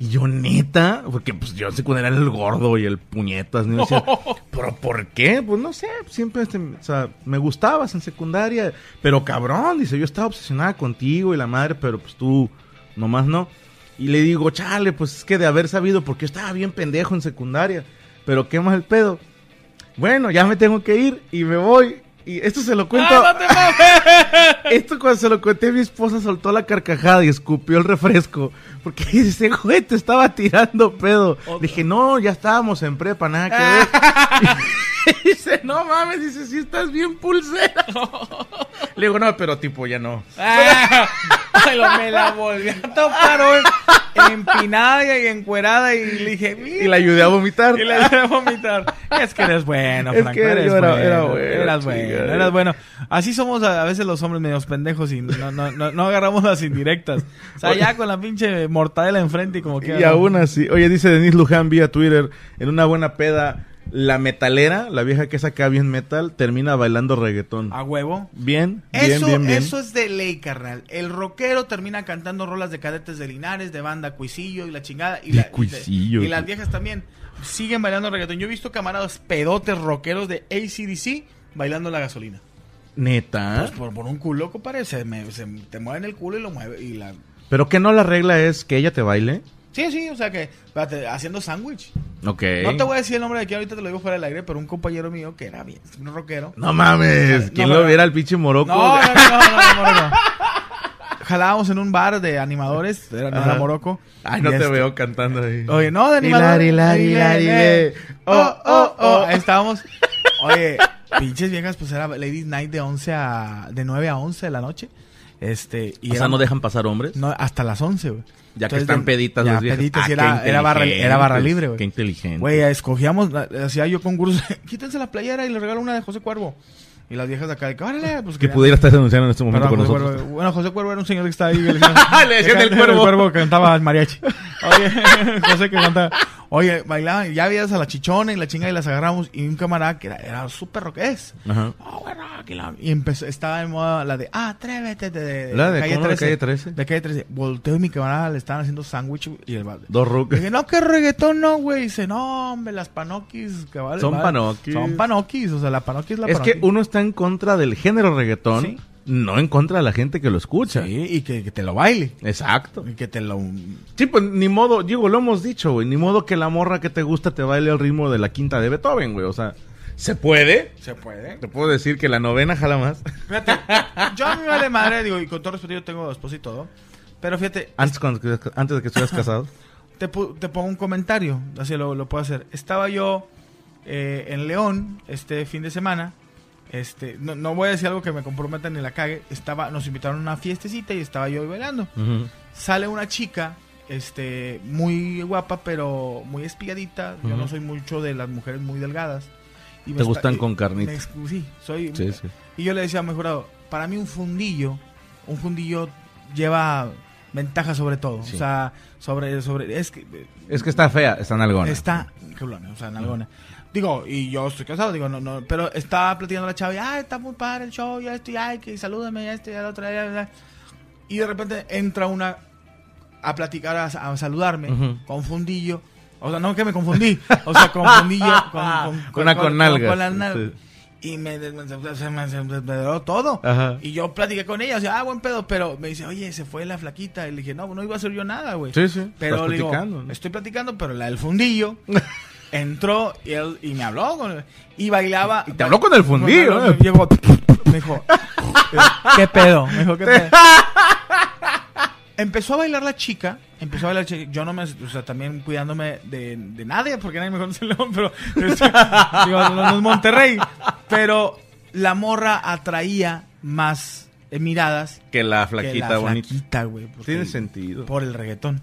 Y yo, neta, porque pues yo en secundaria era el gordo y el puñetas, ¿no? Decía, ¿pero por qué? Pues no sé, siempre, este, o sea, me gustabas en secundaria. Pero cabrón, dice, yo estaba obsesionada contigo y la madre, pero pues tú nomás no. Y le digo, chale, pues es que de haber sabido, porque yo estaba bien pendejo en secundaria. Pero qué más el pedo. Bueno, ya me tengo que ir y me voy. Y esto se lo cuento. ¡Ah, no te mames! Esto cuando se lo conté, mi esposa soltó la carcajada y escupió el refresco. Porque dice, güey, te estaba tirando pedo. Dije, no, ya estábamos en prepa, nada que ver. se no mames, dice, si estás bien pulsera. Le digo, no, pero tipo, ya no. Ah, lo- me la volví a topar hoy, empinada y encuerada y le dije, Y la ayudé a vomitar. Y le dejé vomitar. Es que eres bueno, Es Franco. que eres yo era- bueno, era bueno, Eras bueno, chinga. eras bueno. Así somos a, a veces los hombres medios pendejos y no, no, no, no agarramos las indirectas. O sea, ya con la pinche mortadela enfrente y como que... Y aún así, oye, dice Denise Luján vía Twitter, en una buena peda, la metalera, la vieja que saca bien metal, termina bailando reggaetón. A huevo. Bien, bien, Eso, bien, bien. eso es de ley, carnal. El rockero termina cantando rolas de cadetes de Linares, de banda Cuisillo y la chingada. Y, De la- y de- Cuisillo. y las viejas también siguen bailando reggaetón. Yo he visto camaradas pedotes rockeros de ACDC bailando la gasolina. Neta. Pues por, por un culo, compadre, se, me, se te mueven el culo y lo mueve. Y la... Pero que no la regla es que ella te baile. Sí, sí, o sea que, espérate, haciendo sándwich. Ok. No te voy a decir el nombre de aquí, ahorita te lo digo fuera del aire, pero un compañero mío que era bien, un rockero. No mames. ¿Quién No, lo viera al pinche moroco? No, no, no, no, no, no, no. Jalábamos en un bar de animadores, era, no era. Morocco. Ay, no te este- veo cantando ahí. Oye, no, de animadores. Hilari, hilari, hilari, eh. eh. Oh, oh, oh. Ahí estábamos. Oye, pinches viejas, pues era Ladies Night de 11 a... de 9 a 11 de la noche. Este, y o sea, era- no dejan pasar hombres. no, hasta las 11, güey. Ya que Entonces, están de- peditas las viejas. peditas, y Ah, era, qué era barra, era barra libre, güey. Qué inteligente. Güey, escogíamos, hacía yo concursos. Quítense la playera y le regalo una de José Cuervo. Y las viejas de acá, de que, órale, pues que pudiera estar denunciando en este momento con nosotros. Cuervo. Bueno, José Cuervo era un señor que estaba ahí. que le decían- Le decían el Cuervo. que cantaba mariachi. Oye, José que cantaba. Oye, bailaban, ya veías a la chichona y la chinga y las agarramos. Y un camarada que era, era súper rock es. Ajá. Oh, bueno, aquí la- Y empezó, estaba de moda la de, ah, atrévete de, de, ¿La de cómo, de Calle 13? De calle 13. Volteo y mi camarada le estaban haciendo sándwich y el balde. Dos rucas. Dije, no, que reggaetón no, güey. Dice, no, hombre, las panoquis. Que vale, Son vale. panoquis. Son panoquis, o sea, la panoquis es la Es que uno está en contra del género reggaetón, Sí. no en contra de la gente que lo escucha. Sí, y que, que te lo baile. Exacto. Y que te lo... Sí, pues ni modo, digo, lo hemos dicho, güey, ni modo que la morra que te gusta te baile al ritmo de la quinta de Beethoven, güey, o sea, ¿se puede? Se puede. Te puedo decir que la novena jala más. Fíjate, yo a mí me vale madre, digo, y con todo respeto yo tengo esposa y todo. Pero fíjate, Antes, cuando, antes de que estuvieras casado. te, te pongo un comentario, así lo, lo puedo hacer. Estaba yo eh, en León este fin de semana. Este, no, no voy a decir algo que me comprometa ni la cague. Estaba, nos invitaron a una fiestecita y estaba yo bailando. Sale una chica, este, muy guapa, pero muy espigadita. Yo no soy mucho de las mujeres muy delgadas. Y Te gustan con carnita. me ex- sí, soy. Sí, sí. Y yo le decía a mi jurado, para mí un fundillo, un fundillo lleva ventaja sobre todo. Sí. O sea, sobre, sobre, es que Es que está fea, está nalgona. está, o sea, nalgona. Digo, y yo estoy casado, digo, no, no, pero estaba platicando la chava y, ay, está muy padre el show, ya estoy, ay, que salúdame, ya estoy, ya la otra, ya, ya". Y de repente entra una a platicar, a, a saludarme, Ujú. con fundillo. O sea, no que me confundí, o sea, con fundillo, con, con, Una con nalgas, las nalgas. sí. Y me, me, todo. Ajá. Y yo platiqué con ella, o sea, ah, buen pedo, pero me dice, oye, se fue la flaquita. Y le dije, no, no iba a hacer yo nada, güey. Sí, sí, Pero le digo, ¿no? estoy platicando, pero la del fundillo entró y, él, y me habló con- y bailaba. Y te habló con el fundillo, Me ¿eh? llegó, me dijo, ¿qué pedo? Me dijo, ¿qué pedo? Empezó a bailar la chica, empezó a bailar la chica, yo no me, o sea, también cuidándome de, de nadie, porque nadie me conoce en León, pero, digo, no, no es Monterrey, pero la morra atraía más eh, miradas Que la que flaquita la bonita. flaquita, güey. Tiene sentido. Por el reggaetón,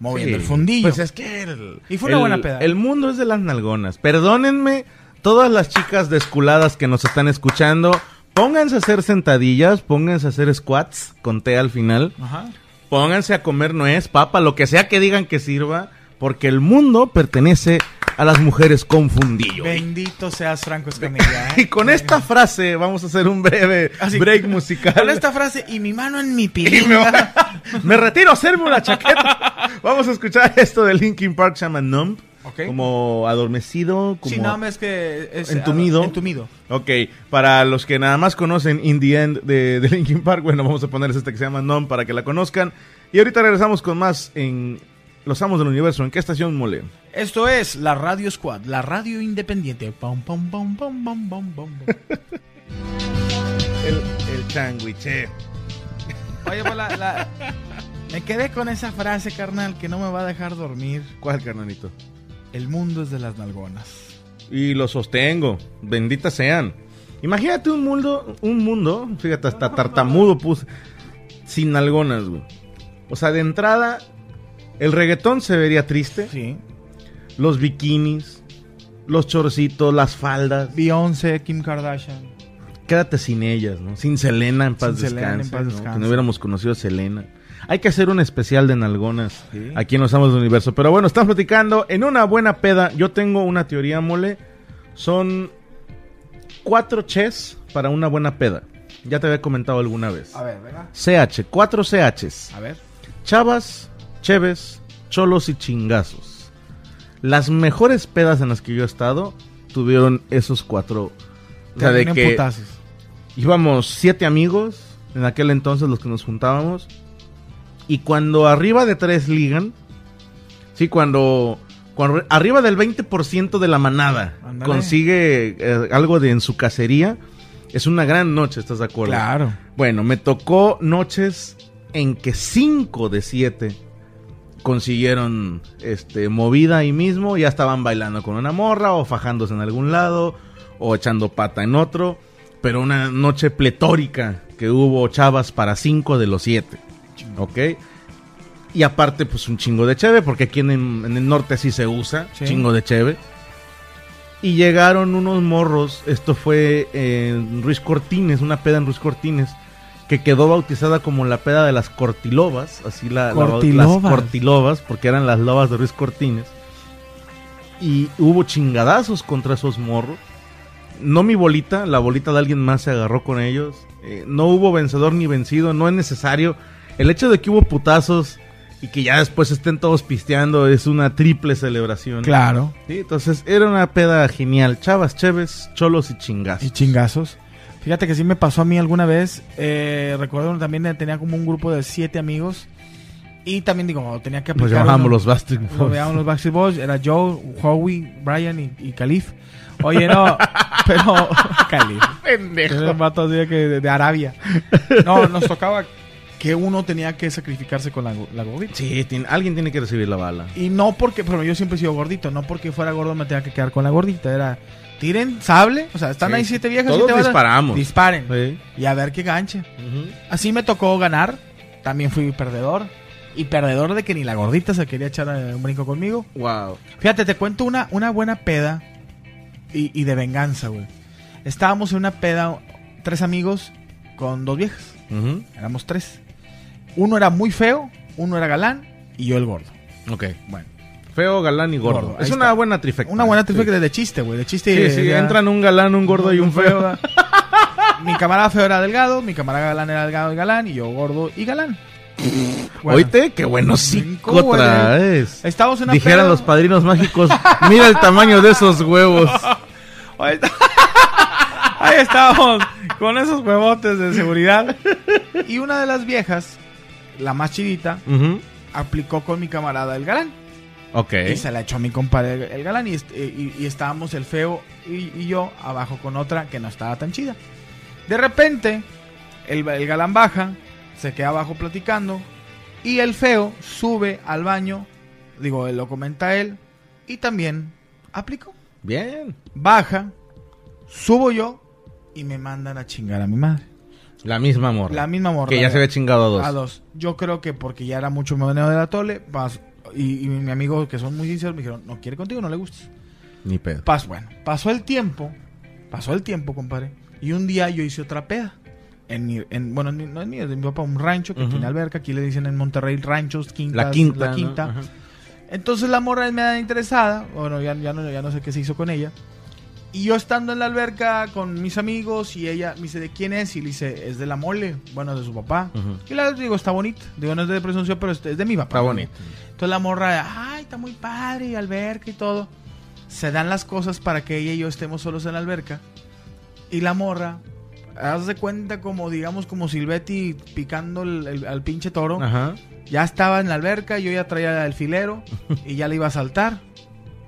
moviendo Sí. el fundillo. Pues es que el, Y fue una el- buena peda. El mundo es de las nalgonas. Perdónenme, todas las chicas desculadas que nos están escuchando, pónganse a hacer sentadillas, pónganse a hacer squats con té al final, Ajá. pónganse a comer nuez, papa, lo que sea que digan que sirva, porque el mundo pertenece a las mujeres con fundillo. Bendito seas Franco Escamilla. ¿eh? Y con esta frase vamos a hacer un breve Así. break musical. Con esta frase y mi mano en mi Y me, retiro a hacerme una chaqueta. Vamos a escuchar esto de Linkin Park, se llama Numb. Ok. Como adormecido, como... Sí, que es Entumido. Entumido. Ok, para los que nada más conocen In the End de, de Linkin Park, bueno, vamos a ponerles esta que se llama Numb para que la conozcan. Y ahorita regresamos con más en Los Amos del Universo. ¿En qué estación mole? Esto es la Radio Squad, la radio independiente. Pum, pum, pum, pum, pum, pum, pum. El, el changuiche. Oye, pues la, la- me quedé con esa frase, carnal, que no me va a dejar dormir. ¿Cuál, carnalito? El mundo es de las nalgonas. Y lo sostengo. Benditas sean. Imagínate un mundo, un mundo, fíjate, hasta tartamudo puse, sin algonas, güey. O sea, de entrada, el reggaetón se vería triste. Sí. Los bikinis, los chorcitos, las faldas. Beyoncé, Kim Kardashian. Quédate sin ellas, ¿no? Sin Selena en paz Sin Selena en descanse. paz ¿no? descanse. Que no hubiéramos conocido a Selena. Hay que hacer un especial de nalgonas Sí. aquí en Los Amos del Universo. Pero bueno, estamos platicando en una buena peda. Yo tengo una teoría, mole. Son cuatro ches para una buena peda. Ya te había comentado alguna vez. A ver, venga. CH, cuatro CHs. A ver. Chavas, cheves, cholos y chingazos. Las mejores pedas en las que yo he estado tuvieron esos cuatro. O sea, de que putazos. Íbamos siete amigos en aquel entonces los que nos juntábamos. Y cuando arriba de tres ligan, sí, cuando, cuando arriba del 20% de la manada consigue eh, algo de en su cacería, es una gran noche, ¿estás de acuerdo? Claro. Bueno, me tocó noches en que 5 de 7 consiguieron este movida ahí mismo, ya estaban bailando con una morra o fajándose en algún lado o echando pata en otro, pero una noche pletórica que hubo chavas para 5 de los 7. ¿Ok? Y aparte pues un chingo de cheve porque aquí en, en el norte sí se usa, Sí. chingo de cheve. Y llegaron unos morros, esto fue en Ruiz Cortines, una peda en Ruiz Cortines, que quedó bautizada como la peda de las cortilobas, así la, la- Cortilobas. las cortilobas, porque eran las lobas de Ruiz Cortines. Y hubo chingadazos contra esos morros. No mi bolita, la bolita de alguien más se agarró con ellos. Eh, no hubo vencedor ni vencido, no es necesario. El hecho de que hubo putazos y que ya después estén todos pisteando es una triple celebración. Claro. Sí, entonces era una peda genial. Chavas, cheves, cholos y chingazos. Y chingazos. Fíjate que sí me pasó a mí alguna vez. Eh, recuerdo también tenía como un grupo de siete amigos. Y también digo, tenía que Nos aplicar. llamábamos uno- los Nos Boys. veíamos los Backstreet Boys. Era Joe, Howie, Brian y, y Calif. Oye, no, pero. Calif. Era un vato así de, que de, de Arabia. No, nos tocaba que uno tenía que sacrificarse con la, la gordita. Sí, tiene- alguien tiene que recibir la bala. Y no porque, pero yo siempre he sido gordito, no porque fuera gordo me tenga que quedar con la gordita. Era, tiren sable, o sea, están Sí, ahí siete viejas. Todos siete varas, disparamos. Disparen. Sí. Y a ver qué ganche. Ujú. Así me tocó ganar. También fui perdedor. Y perdedor de que ni la gordita se quería echar eh, un brinco conmigo. Wow. Fíjate, te cuento una, una buena peda y, y de venganza, güey. Estábamos en una peda, tres amigos con dos viejas. Éramos tres. Uno era muy feo, uno era galán y yo el gordo. Ok. Bueno, Feo, galán y gordo. Es una está. buena trifecta. una buena Sí. trifecta de chiste, güey. De chiste. Sí, sí, ya- entran un galán, un gordo y un feo. mi camarada feo era delgado, mi camarada galán era delgado y galán, y yo gordo y galán. Bueno, Oíste, qué bueno Cinco. Estábamos en una Dijeran peda- los padrinos mágicos, mira el tamaño de esos huevos. Ahí, está- Ahí estábamos con esos huevotes de seguridad. Y una de las viejas, la más chidita, aplicó con mi camarada el galán. Ok. Y se la echó a mi compadre el, galán. Y, est- y- y estábamos el feo y, y yo abajo con otra que no estaba tan chida. De repente, el, el galán baja, se queda abajo platicando. Y el feo sube al baño. Digo, lo comenta él. Y también aplicó. Bien. Baja, subo yo y me mandan a chingar a mi madre. La misma morra. La misma morra. que ya se había chingado a dos. A dos. Yo creo que porque ya era mucho meneo de la tole, pas- y, y mi amigo, que son muy sinceros, me dijeron, no quiere contigo, no le gustas. Ni pedo. Pas, bueno, pasó el tiempo, pasó el tiempo, compadre, y un día yo hice otra peda. En mi, en, bueno, no es mío, es de mi papá, un rancho que tiene alberca, aquí le dicen en Monterrey ranchos, quintas, La quinta. la quinta. Entonces la morra me da interesada, bueno, ya, ya, no, ya no sé qué se hizo con ella. Y yo estando en la alberca con mis amigos y ella me dice, ¿de quién es? Y le dice, es de la mole, bueno, de su papá. Ujú. Y le digo, está bonita. Digo, no es de presunción, pero es de mi papá. Está bonito. Entonces la morra, ay, está muy padre, y alberca y todo. Se dan las cosas para que ella y yo estemos solos en la alberca. Y la morra, haz de cuenta como, digamos, como Silvetti picando el- el- al pinche toro. Ajá. Ya estaba en la alberca, yo ya traía el filero y ya le iba a saltar.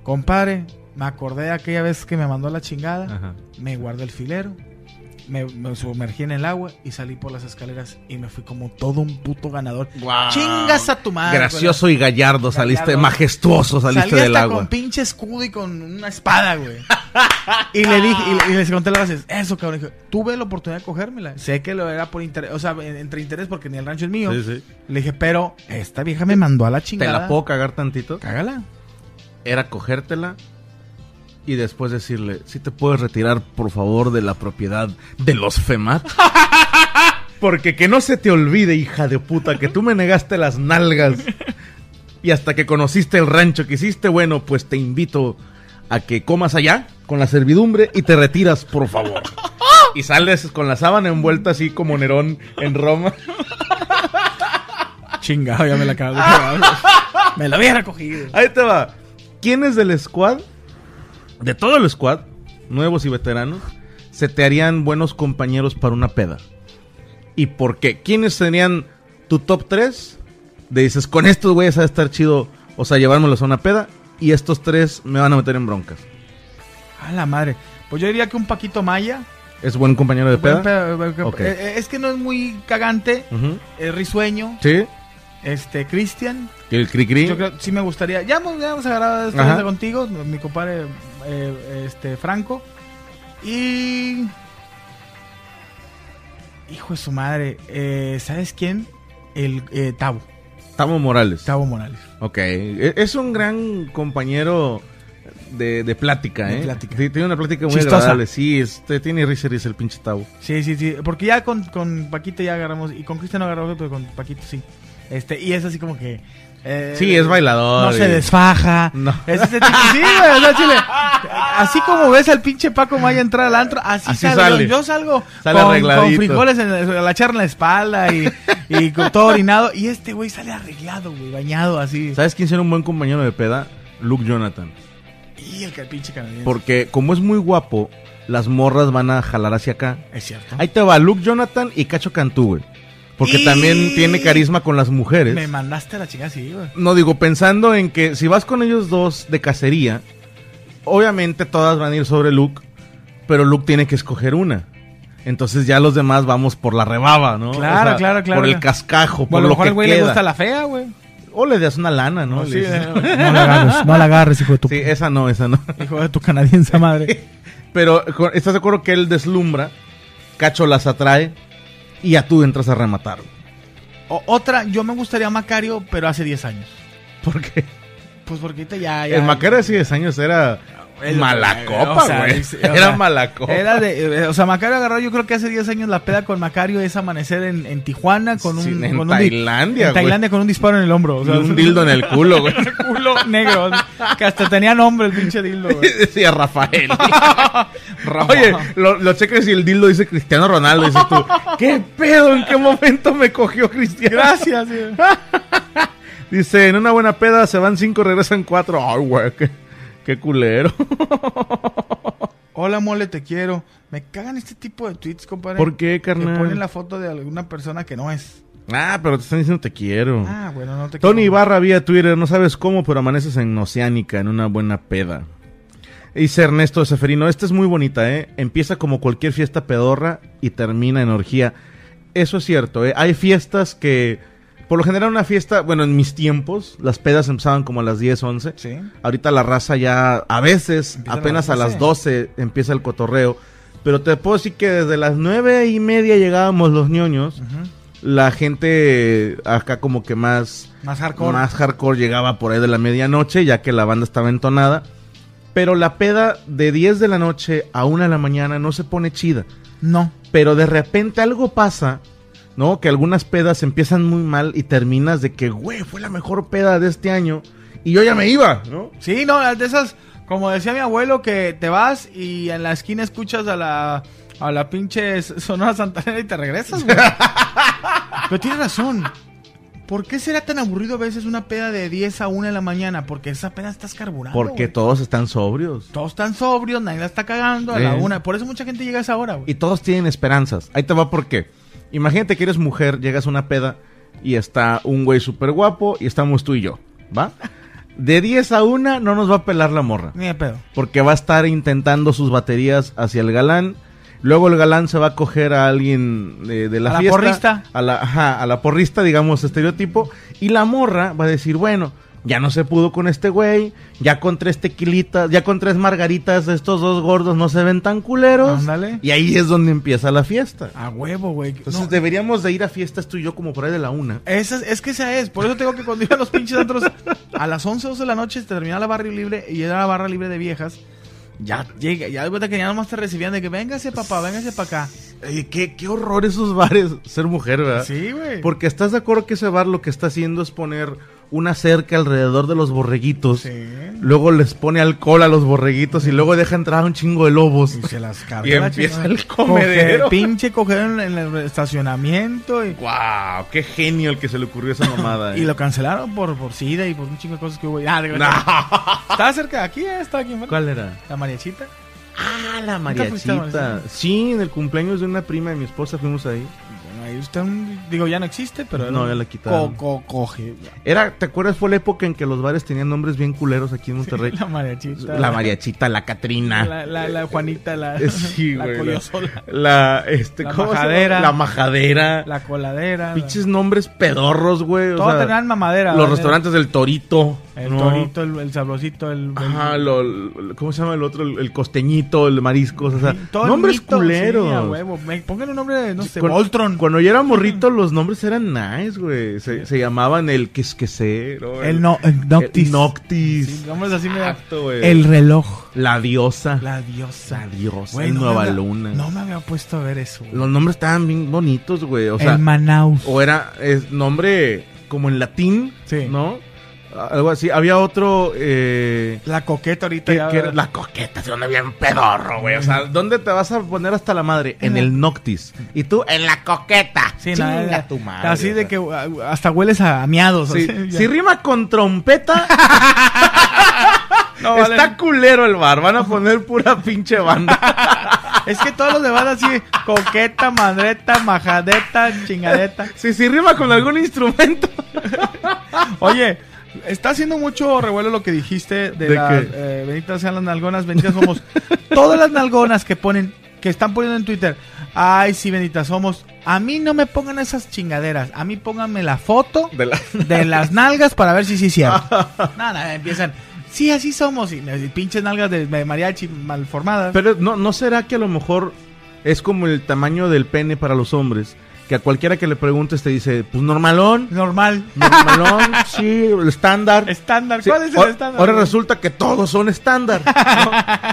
Compadre, me acordé de aquella vez que me mandó la chingada. Ajá. Me guardé el filero me, me sumergí en el agua y salí por las escaleras y me fui como todo un puto ganador. Guau. Chingas a tu madre. Gracioso y gallardo saliste, majestuoso saliste Salí del hasta agua. con pinche escudo y con una espada, güey. y le dije, y, le- y les conté las veces, eso cabrón, Dije, tuve la oportunidad de cogérmela. Sé que lo era por interés, o sea, en- entre interés porque ni el rancho es mío. Sí, sí. Le dije, pero esta vieja me mandó a la ¿Te chingada. la puedo cagar tantito? Cágala. Era cogértela y después decirle, si te puedes retirar, por favor, de la propiedad de los FEMAT. Porque que no se te olvide, hija de puta, que tú me negaste las nalgas. Y hasta que conociste el rancho que hiciste, bueno, pues te invito a que comas allá con la servidumbre y te retiras, por favor. Y sales con la sábana envuelta así como Nerón en Roma. Chingado, ya me la acabo de me la hubiera cogido. Ahí te va. ¿Quiénes del squad, de todo el squad, nuevos y veteranos, se te harían buenos compañeros para una peda? ¿Y por qué? ¿Quiénes serían tu top 3? De dices, con estos güeyes a estar chido, o sea, llevármelos a una peda, y estos tres me van a meter en broncas. A la madre. Pues yo diría que un Paquito Maya. ¿Es buen compañero de peda? Ok. eh, Es que no es muy cagante, es risueño. ¿Sí? Este, Cristian. ¿Y el cri-cri? Yo creo sí me gustaría. Ya hemos, ya hemos agarrado esta contigo, mi compadre eh, este, Franco. Y. Hijo de su madre. eh, ¿Sabes quién? El eh, Tavo. Tamo Morales. Tavo Morales. Ok, e- es un gran compañero de, de plática, De ¿eh? plática. Sí, tiene una plática muy Chistosa. agradable. Sí, este, tiene risa risa el pinche Tavo. Sí, sí, sí. Porque ya con, con Paquito ya agarramos. Y con Cristian no agarramos, pero con Paquito sí. Este, y es así como que. Eh, Sí, es bailador. No se desfaja. No. Es ese tipo. Sí, güey, o sea, chile. Así como ves al pinche Paco Maya entrar al antro, así, Así sale. Yo salgo Sale con, con frijoles en la, la charla en la espalda y, y con todo orinado. Y este güey sale arreglado, güey, bañado así. ¿Sabes quién será un buen compañero de peda? Luke Jonathan. Y el pinche canadiense. Porque como es muy guapo, las morras van a jalar hacia acá. Es cierto. Ahí te va Luke Jonathan y Cacho Cantú, güey. Porque Y- también tiene carisma con las mujeres. Me mandaste a la chingada, sí, güey. No digo, pensando en que si vas con ellos dos de cacería, obviamente todas van a ir sobre Luke, pero Luke tiene que escoger una. Entonces ya los demás vamos por la rebaba, ¿no? Claro, claro, claro. Por el cascajo, por Bueno, a lo lo mejor que al güey le gusta la fea, güey. O le das una lana, ¿no? No, Le sí, eh, no la agarres, no la agarres, hijo de tu, Sí, esa no, esa no. hijo de tu canadiense madre. Pero ¿estás de acuerdo que él deslumbra? Cacho las atrae y ya tú entras a rematar. O- otra, yo me gustaría Macario, pero hace 10 años. ¿Por qué? Pues porque ahorita ya... ya El Macario hace 10 años era El- mala o copa, sea, güey. Era sea, mala copa. Era de, eh, o sea, Macario agarró, yo creo que hace 10 años la peda con Macario es amanecer en, en Tijuana con un... Sí, en con un Tailandia, En Tailandia con un disparo en el hombro. O Y un dildo en el culo, güey. culo negro. Que hasta tenía nombre el pinche dildo, güey. Decía Rafael. Rafa. Oye, lo, lo checas y el dildo dice Cristiano Ronaldo. Dices tú, ¿qué pedo? ¿En qué momento me cogió Cristiano? Gracias. Dice, en una buena peda se van cinco, regresan cuatro. Ay, güey, qué, qué culero. Hola, mole, te quiero. Me cagan este tipo de tweets, compadre. ¿Por qué, Que carnal? ponen la foto de alguna persona que no es. Ah, pero te están diciendo te quiero. Ah, bueno, no te Tony quiero. Ibarra vía Twitter, no sabes cómo, pero amaneces en Oceánica, en una buena peda. Dice Ernesto Seferino, esta es muy bonita, ¿eh? Empieza como cualquier fiesta pedorra y termina en orgía. Eso es cierto, ¿eh? Hay fiestas que, por lo general una fiesta, bueno, en mis tiempos, las pedas empezaban como a las 10, 11. Sí. Ahorita la raza ya, a veces, apenas a las las 12 empieza el cotorreo. Pero te puedo decir que desde las nueve y media llegábamos los ñoños. La gente acá como que más Más hardcore. más hardcore llegaba por ahí de la medianoche, ya que la banda estaba entonada. Pero la peda de 10 de la noche a 1 de la mañana no se pone chida. No. Pero de repente algo pasa, ¿no? Que algunas pedas empiezan muy mal y terminas de que, güey, fue la mejor peda de este año. Y yo ya me iba, ¿no? Sí, no, de esas, como decía mi abuelo, que te vas y en la esquina escuchas a la, a la pinche Sonora Santanera y te regresas, güey. Pero tienes razón. ¿Por qué será tan aburrido a veces una peda de 10 a 1 de la mañana? Porque esa peda estás carburando. Porque güey. todos están sobrios. todos están sobrios, nadie la está cagando a la una. Por eso mucha gente llega a esa hora, güey. Y todos tienen esperanzas. Ahí te va por qué. Imagínate que eres mujer, llegas a una peda y está un güey súper guapo y estamos tú y yo, ¿va? De 10 a 1 no nos va a pelar la morra. Ni de pedo. Porque va a estar intentando sus baterías hacia el galán. Luego el galán se va a coger a alguien de, de la A la fiesta. porrista. A la, ajá, a la porrista, digamos, estereotipo. Y la morra va a decir, bueno, ya no se pudo con este güey. Ya con tres tequilitas, ya con tres margaritas, estos dos gordos no se ven tan culeros. Ándale. Y ahí es donde empieza la fiesta. A huevo, güey. Entonces No, deberíamos de ir a fiestas tú y yo como por ahí de la una. Esa, es que esa es. Por eso tengo que cuando iba a los pinches antros a las 11, 12 de la noche se terminaba la barra libre y era la barra libre de viejas. Ya llega, ya de cuenta que ya nomás te recibían de que véngase papá, véngase para acá. Qué, qué horror esos bares ser mujer, ¿verdad? Sí, güey. Porque estás de acuerdo que ese bar lo que está haciendo es poner una cerca alrededor de los borreguitos. Sí. Luego les pone alcohol a los borreguitos y luego deja entrar a un chingo de lobos. Y se las carga. Y la empieza chingada. el comedero. Coge- pinche coger en, el estacionamiento y, ¡Wow! ¡Qué genio el que se le ocurrió esa mamada! y eh. lo cancelaron por, por SIDA y por un chingo de cosas que hubo. Ah, No. Estaba cerca de aquí, eh, estaba aquí. ¿Cuál era? La mariachita. Ah, la ¿Nunca fuiste a la mariachita. mariachita? Sí, en el cumpleaños de una prima de mi esposa fuimos ahí. Un- digo, ya no existe, pero... No, ya la quitaron. co- co- coge. Era, ¿te acuerdas? Fue la época en que los bares tenían nombres bien culeros aquí en Monterrey. La mariachita. La mariachita, la Catrina. La, la, la Juanita, la, Sí, la güey. La, Coyosola, la, este, La majadera. La majadera. la coladera. Pinches nombres pedorros, güey. o Todos sea, tenían mamadera. Los ¿verdad? restaurantes del Torito. El ¿no? torito, el, el sabrosito, el... el- Ajá, lo- lo- ¿cómo se llama el otro? El, el costeñito, el mariscos, o sea, el nombres culeros. sí. Me- Pongan un nombre, no sé, Cuan- Voltron. Cuando yo era morrito, los nombres eran nice, güey. Se, se llamaban el quesquecero. El, no, el Noctis. el Noctis. Sí, nombres así me Exacto, güey. El reloj. La diosa. La diosa. La diosa. Güey, el no me Nueva había- Luna. No me había puesto a ver eso. güey. Los nombres estaban bien bonitos, güey. O sea, el Manaus. o era es nombre como en latín, Sí. ¿no? Algo así. Había otro eh, La coqueta ahorita que, ya. que era la coqueta, se donde bien pedorro, güey. O sea, ¿dónde te vas a poner hasta la madre? En el Noctis. Y tú en la coqueta. Sí, Chinga la- la- tu madre. Así de que uh, hasta hueles a miados. Sí, así, ya. si rima con trompeta, No, está vale. culero el bar. Van a poner pura pinche banda. Es que todos los demás así, coqueta, madreta, majadeta, chingadeta. Si, si rima con algún instrumento. Oye, está haciendo mucho revuelo lo que dijiste de, ¿De las eh, benditas sean las nalgonas, benditas somos. Todas las nalgonas que ponen, que están poniendo en Twitter, ay, sí, benditas somos. A mí no me pongan esas chingaderas, a mí pónganme la foto De la- de las nalgas para ver si sí es cierto. Nada, empiezan, sí, así somos, y, y pinches nalgas de, de mariachi malformadas. Pero ¿no, ¿no será que a lo mejor es como el tamaño del pene para los hombres? Que a cualquiera que le preguntes te dice, pues normalón, Normal. normalón, sí, el estándar. Estándar, Sí, ¿cuál es el estándar? Ahora resulta que todos son estándar. ¿no?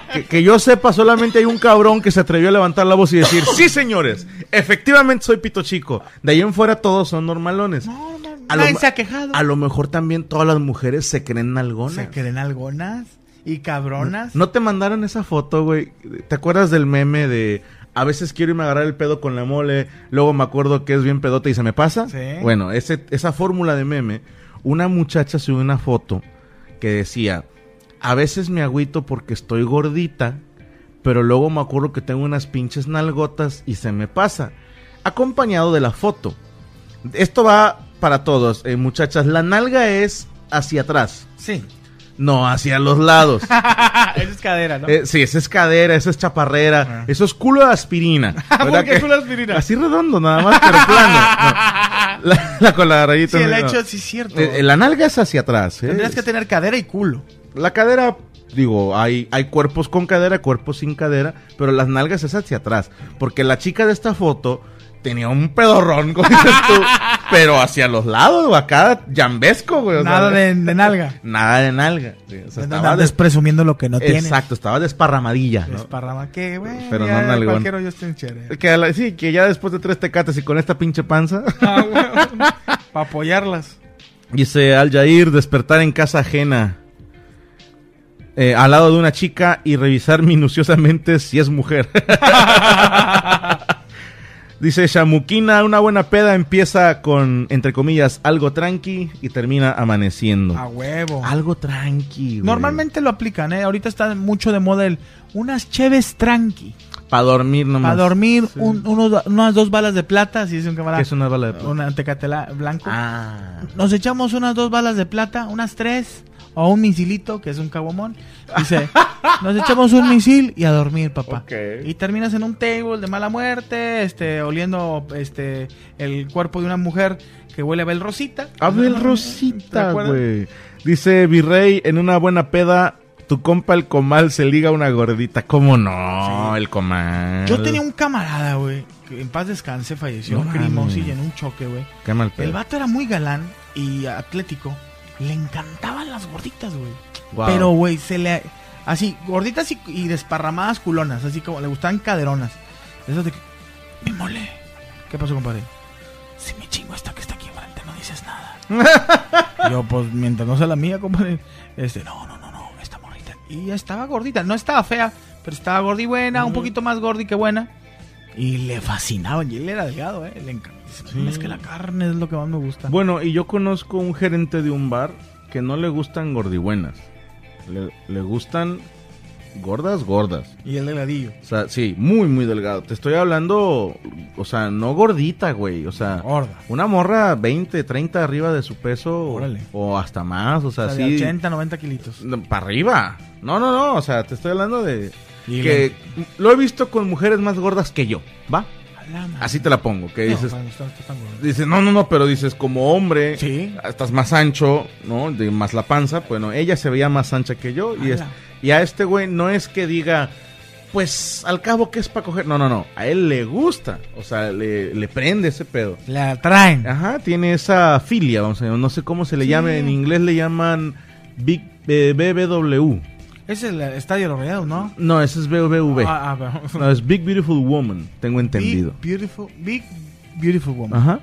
que, que yo sepa, solamente hay un cabrón que se atrevió a levantar la voz y decir, sí señores, efectivamente soy pito chico. De ahí en fuera todos son normalones. No, no, A lo nadie ma- se ha quejado. A lo mejor también todas las mujeres se creen algonas. Se creen algonas y cabronas. ¿No te mandaron esa foto, güey? ¿Te acuerdas del meme de a veces quiero irme a agarrar el pedo con la mole, luego me acuerdo que es bien pedote y se me pasa? Sí. Bueno, ese, esa fórmula de meme, una muchacha subió una foto que decía, a veces me agüito porque estoy gordita, pero luego me acuerdo que tengo unas pinches nalgotas y se me pasa. Acompañado de la foto. Esto va para todos, eh, muchachas. La nalga es hacia atrás, Sí. No hacia los lados. Esa es cadera, ¿no? Eh, sí, esa es cadera, esa es chaparrera, Ajá. eso es culo de aspirina. ¿Por ¿verdad qué culo de aspirina? Así redondo, nada más, pero plano. No. La, la sí, el no. hecho sí es cierto. Eh, la nalga es hacia atrás. ¿eh? Tendrías que tener cadera y culo. La cadera, digo, hay, hay cuerpos con cadera, cuerpos sin cadera, pero las nalgas es hacia atrás. Porque la chica de esta foto tenía un pedorrón, como dices tú, pero hacia los lados, o acá, llambesco, güey. o sea, Nada de, de nalga. Nada de nalga. sí, o sea, No estaba andes des- presumiendo lo que no tienes. Exacto, estaba desparramadilla. ¿no? Desparrama que, güey. Pero ya no nalgón. En chévere. Que la- sí, que ya después de tres tecates y con esta pinche panza. Para apoyarlas. Dice Al Jair, despertar en casa ajena. eh, al lado de una chica y revisar minuciosamente si es mujer. Dice Shamuquina, una buena peda empieza con, entre comillas, algo tranqui y termina amaneciendo. A huevo. Algo tranqui. güey. Normalmente lo aplican, ¿eh? Ahorita está mucho de moda el unas cheves tranqui. Para dormir nomás. Para dormir, Sí. un- unos- unas dos balas de plata, si es un camarada. ¿Qué es una bala de plata? Una tecatela blanco. Ah. Nos echamos unas dos balas de plata, unas tres. O un misilito, que es un caguamón. Dice, nos echamos un misil y a dormir, papá. Y terminas en un table de mala muerte, este, oliendo este el cuerpo de una mujer que huele a Bel Rosita. Abel ¿Te Rosita, güey. Dice Virrey, en una buena peda, tu compa el comal se liga a una gordita. ¿Cómo no? Sí. El comal. Yo tenía un camarada, güey, en paz descanse, falleció No mames. en un choque, güey. Qué mal pedo. El vato era muy galán y atlético. Le encantaban las gorditas, güey. Wow. Pero, güey, se le... Así, gorditas y, y desparramadas culonas, así como le gustaban caderonas. Eso de que... Me mole. ¿Qué pasó, compadre? Si me chingo esta que está aquí enfrente, no dices nada. Yo, pues, mientras no sea la mía, compadre. Este, no, no, no, no, esta morrita. Y estaba gordita, no estaba fea, pero estaba gordi buena, un poquito más gordi que buena. Y le fascinaba, y él era delgado, ¿eh? Le encanta. Sí. Es que la carne es lo que más me gusta. Bueno, y yo conozco un gerente de un bar que no le gustan gordibuenas. Le, le gustan gordas, gordas. Y el delgadillo. O sea, sí, muy, muy delgado. Te estoy hablando, o sea, no gordita, güey. O sea, Gorda. una morra 20, 30 arriba de su peso. Órale. O hasta más, o sea, O sea, de sí. 80, 90 kilitos. Para arriba. No, no, no. O sea, te estoy hablando de. Y que lo he visto con mujeres más gordas que yo, ¿va? La. Así te la pongo. Que dices. Dices, no, no, no, pero dices, como hombre, Sí. estás más ancho, ¿no? De más la panza. Bueno, ella se veía más ancha que yo. Y, es- y a este güey no es que diga, pues al cabo que es para coger. No, no, no. A él le gusta. O sea, le, le prende ese pedo. Le atraen. Ajá, tiene esa filia, vamos a llamar. No sé cómo se le Sí. llame. En inglés le llaman Big eh, BBW. Es el estadio rayados, ¿no? No, ese es BBV. Ah, ah, No, es Big Beautiful Woman, tengo entendido. Big Beautiful, Big Beautiful Woman. Ajá.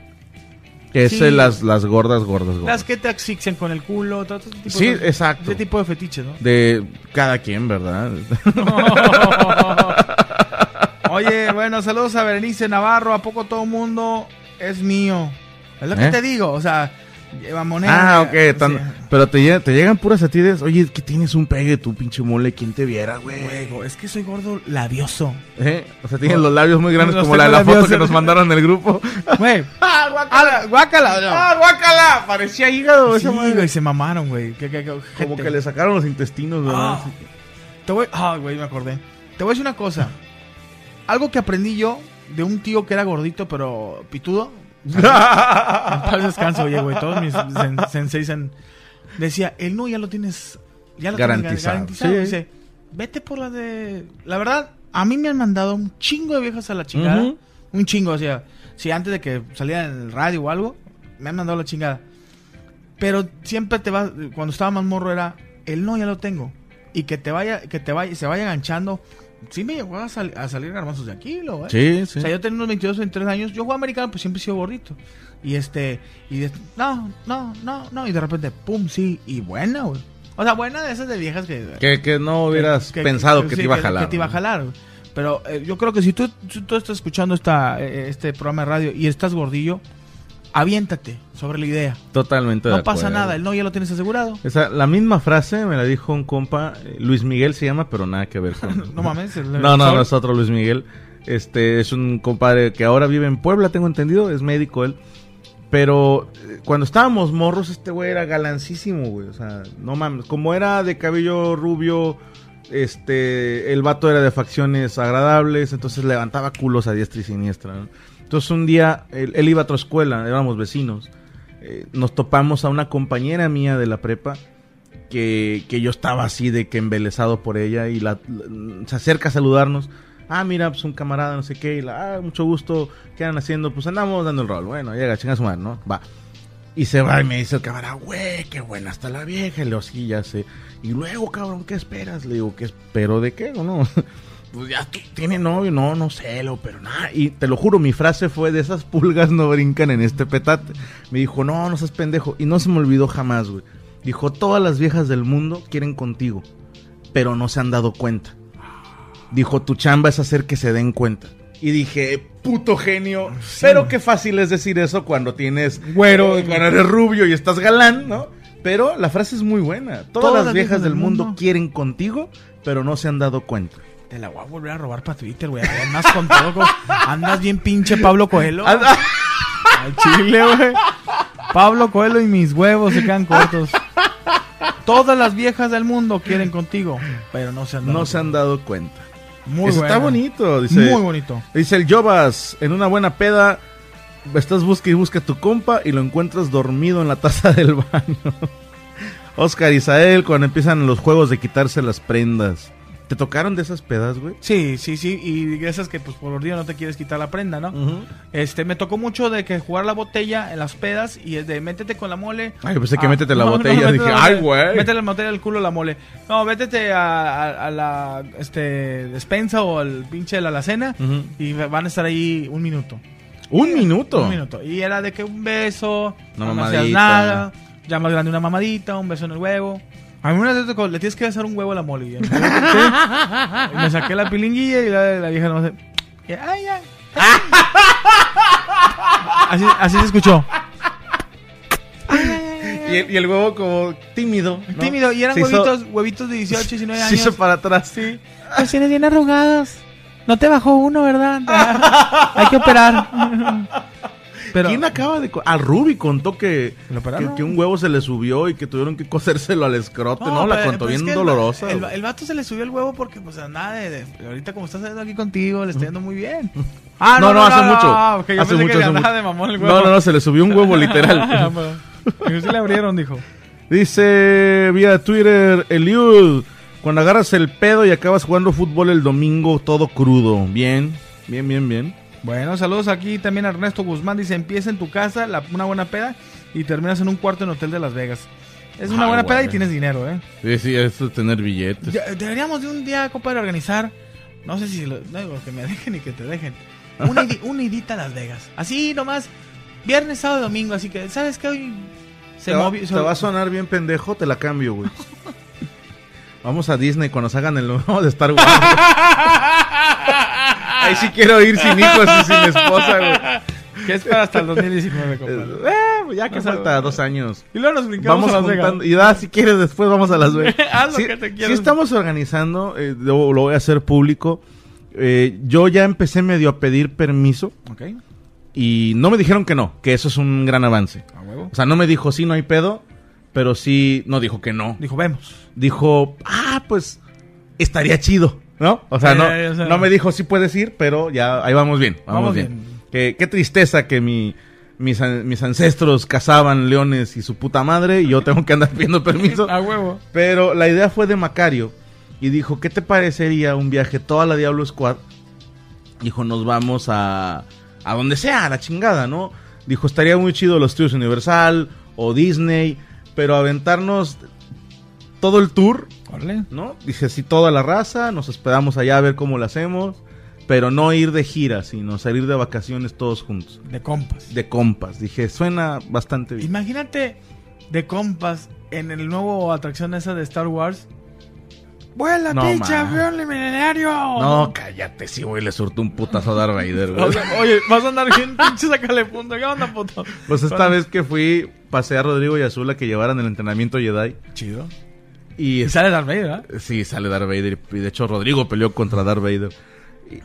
Es Sí. eh, las, las gordas, gordas, gordas. Las que te asfixian con el culo, todo ese tipo Sí, de, exacto. Ese tipo de fetiches, ¿no? De cada quien, ¿verdad? Oye, bueno, saludos a Berenice Navarro. ¿A poco todo mundo es mío? Es lo que ¿Eh? te digo, o sea, lleva moneda. ah, ok. Sí. Pero te, llega- te llegan puras atires. Oye, que tienes un pegue, tu pinche mole. ¿Quién te viera, güey? Es que soy gordo labioso. ¿Eh? O sea, tienes los labios muy grandes Los como la de la foto que nos mandaron del grupo. Güey, ¡Ah, ah, guácala. ¡Ah, guácala! Parecía hígado Sí, esa madre. güey, se mamaron, güey. ¿Qué- qué- qué Como que le sacaron los intestinos, ¿verdad? Ah. Te voy, ah, güey, me acordé. Te voy a decir una cosa. Algo que aprendí yo de un tío que era gordito pero pitudo. En paz descanso, oye, güey. Todos mis sen- senseis en- decía, el no ya lo tienes ya lo tienes Garantizado. Sí. Dice, vete por la de. La verdad, a mí me han mandado un chingo de viejas a la chingada. Un chingo, o sea, si antes de que saliera en el radio o algo, me han mandado la chingada. Pero siempre te va, cuando estaba más morro era, el no ya lo tengo. Y que te vaya, que te vaya, se vaya enganchando. Sí me llegó a, sal- a salir garbanzos de aquí, lo, ¿eh? Sí, sí. O sea, yo tenía unos 22, 23 años. Yo jugaba americano, pues siempre he sido gordito. Y este, y de- no, no, no, no. Y de repente, pum, sí. Y buena, güey. O sea, buena de esas de viejas que. Que, que no hubieras que- pensado que, sí, te iba a jalar. Que te iba a jalar. güey. Pero eh, yo creo que si tú, tú estás escuchando esta, eh, este programa de radio y estás gordillo, aviéntate sobre la idea. Totalmente de No pasa acuerdo. nada, el no ya lo tienes asegurado. Esa, la misma frase me la dijo un compa, eh, Luis Miguel se llama, pero nada que ver con... No mames. el- No, no, no es otro Luis Miguel. Este es un compadre que ahora vive en Puebla, tengo entendido, es médico él. Pero eh, cuando estábamos morros, este güey era galancísimo, güey. O sea, no mames. Como era de cabello rubio, este, el vato era de facciones agradables, entonces levantaba culos a diestra y siniestra. ¿no? Entonces un día, él, iba a otra escuela, éramos vecinos. eh, nos topamos a una compañera mía de la prepa que, que yo estaba así de que embelesado por ella y la, se acerca a saludarnos. Ah, mira, pues un camarada, no sé qué, y la, ah, mucho gusto, ¿qué andan haciendo? Pues andamos dando el rol. Bueno, llega, chinga su madre, ¿no? Va. Y se va y me dice el camarada, güey, qué buena está la vieja. Y le digo, sí, ya sé. Y luego, cabrón, ¿qué esperas? Le digo, ¿qué espero de qué o no? pues ya tú- tiene novio, no, no sé, lo, pero nada. Y te lo juro, mi frase fue de esas pulgas no brincan en este petate. Me dijo, no, no seas pendejo. Y no se me olvidó jamás, güey. Dijo, todas las viejas del mundo quieren contigo, pero no se han dado cuenta. Dijo, tu chamba es hacer que se den cuenta. Y dije, puto genio. pero qué fácil es decir eso cuando tienes Güero. eh, cuando eres rubio y estás galán, ¿no? Pero la frase es muy buena. Todas, las viejas del mundo, quieren contigo, pero no se han dado cuenta. Te la voy a volver a robar para Twitter, güey. Andas con todo. co- Andas bien pinche Pablo Coelho. Al chile, güey. Pablo Coelho y mis huevos se quedan cortos. Todas las viejas del mundo quieren contigo, pero no se han dado No se han dado cuenta. Muy Eso está bonito, dice. Muy bonito. Dice el Jovas, en una buena peda, estás busca y busca a tu compa y lo encuentras dormido en la taza del baño. Oscar Isael, cuando empiezan los juegos de quitarse las prendas. ¿Te tocaron de esas pedas, güey? Sí, sí, sí. Y esas que pues por día no te quieres quitar la prenda, ¿no? Este, me tocó mucho de que jugar la botella en las pedas y es de métete con la mole. Ay, pensé que Ah, métete la no, no, botella. Dije, la ay, güey. Métete la botella al culo a la mole. No, métete a, a- a la este, despensa o al pinche de la alacena y van a estar ahí un minuto. Un minuto. Un minuto. Y era de que un beso, no me hacías nada, ya más grande una mamadita, un beso en el huevo. A mí una vez tocó, le tienes que besar un huevo a la mole. Y me saqué la pilinguilla y la, la vieja no sé. Ay, ay. Así, así se escuchó. Y el, y el huevo como tímido. ¿no? Tímido. Y eran Se hizo- huevitos, huevitos de 18, 19 Se años. hizo para atrás. Sí. Los tienes bien arrugados. No te bajó uno, ¿verdad? Hay que operar. Pero, ¿Quién acaba de.? co- Al Ruby contó que, que, que un huevo se le subió y que tuvieron que cosérselo al escrote. No, la pero- contó pero es bien que el- dolorosa. El, güey. el vato se le subió el huevo porque, pues, nada de, de- Ahorita, como está saliendo aquí contigo, le está yendo muy bien. Ah, no, no, hace mucho. yo hace pensé mucho, que hace mucho. de mamón el huevo. No, no, no, se le subió un huevo Ah, literal. pero- Dijo, sí le abrieron, dijo. Dice vía Twitter, Eliud, cuando agarras el pedo y acabas jugando fútbol el domingo todo crudo. Bien, bien, bien, bien. Bueno, saludos aquí también a Ernesto Guzmán. Dice, empieza en tu casa la- una buena peda y terminas en un cuarto en hotel de Las Vegas. Es una Ah, buena peda y tienes dinero, ¿eh? Sí, sí, eso de tener billetes. Ya, deberíamos de un día, compadre, organizar. No sé si lo, no digo que me dejen y que te dejen. Una, idi- una idita a Las Vegas. Así nomás. Viernes, sábado y domingo. Así que, ¿sabes qué? Hoy se te, va, movió. te va a sonar bien pendejo, te la cambio, güey. Vamos a Disney cuando se hagan el nuevo de Star Wars. Ahí sí quiero ir sin hijos y sin esposa, güey. Que es para hasta el 2019, compadre. Eh, ya que falta dos años. Y luego nos brincamos Vamos a Las Vegas. juntando. Y da, si quieres, después vamos a Las Vegas. Haz lo sí, que te sí quieras. estamos organizando, eh, lo, lo voy a hacer público. Eh, yo ya empecé medio a pedir permiso Ok. y no me dijeron que no, que eso es un gran avance. A huevo. O sea, no me dijo sí, no hay pedo, pero sí, no dijo que no. Dijo, vemos. Dijo, ah, pues estaría chido, ¿no? O sea, no, o sea- no me dijo sí puedes ir, pero ya ahí vamos bien, vamos, Vamos bien. bien. Qué, qué tristeza que mi, mis, mis ancestros cazaban leones y su puta madre y yo tengo que andar pidiendo permiso. A huevo. Pero la idea fue de Macario y dijo, ¿qué te parecería un viaje toda la Diablo Squad? Dijo, nos vamos a, a donde sea, a la chingada, ¿no? Dijo, estaría muy chido los estudios Universal o Disney, pero aventarnos todo el tour, ¿no? Dice, sí, toda la raza, nos hospedamos allá a ver cómo lo hacemos, pero no ir de gira, sino salir de vacaciones todos juntos, De compas. de compas. Dije, suena bastante bien. Imagínate de compas en el nuevo atracción esa de Star Wars. ¡Vuela, No, pinche avión milenario! No, cállate, sí, güey, le surtó un putazo a Darth Vader, güey. Oye, vas a andar bien pinche sácale punto. ¿Qué onda, puto? Pues esta vez que fui, pasé a Rodrigo y Azul a que llevaran el entrenamiento Jedi. Chido. Y, es- sale Darth Vader, ¿verdad? sí, sale Darth Vader. Y de hecho, Rodrigo peleó contra Darth Vader.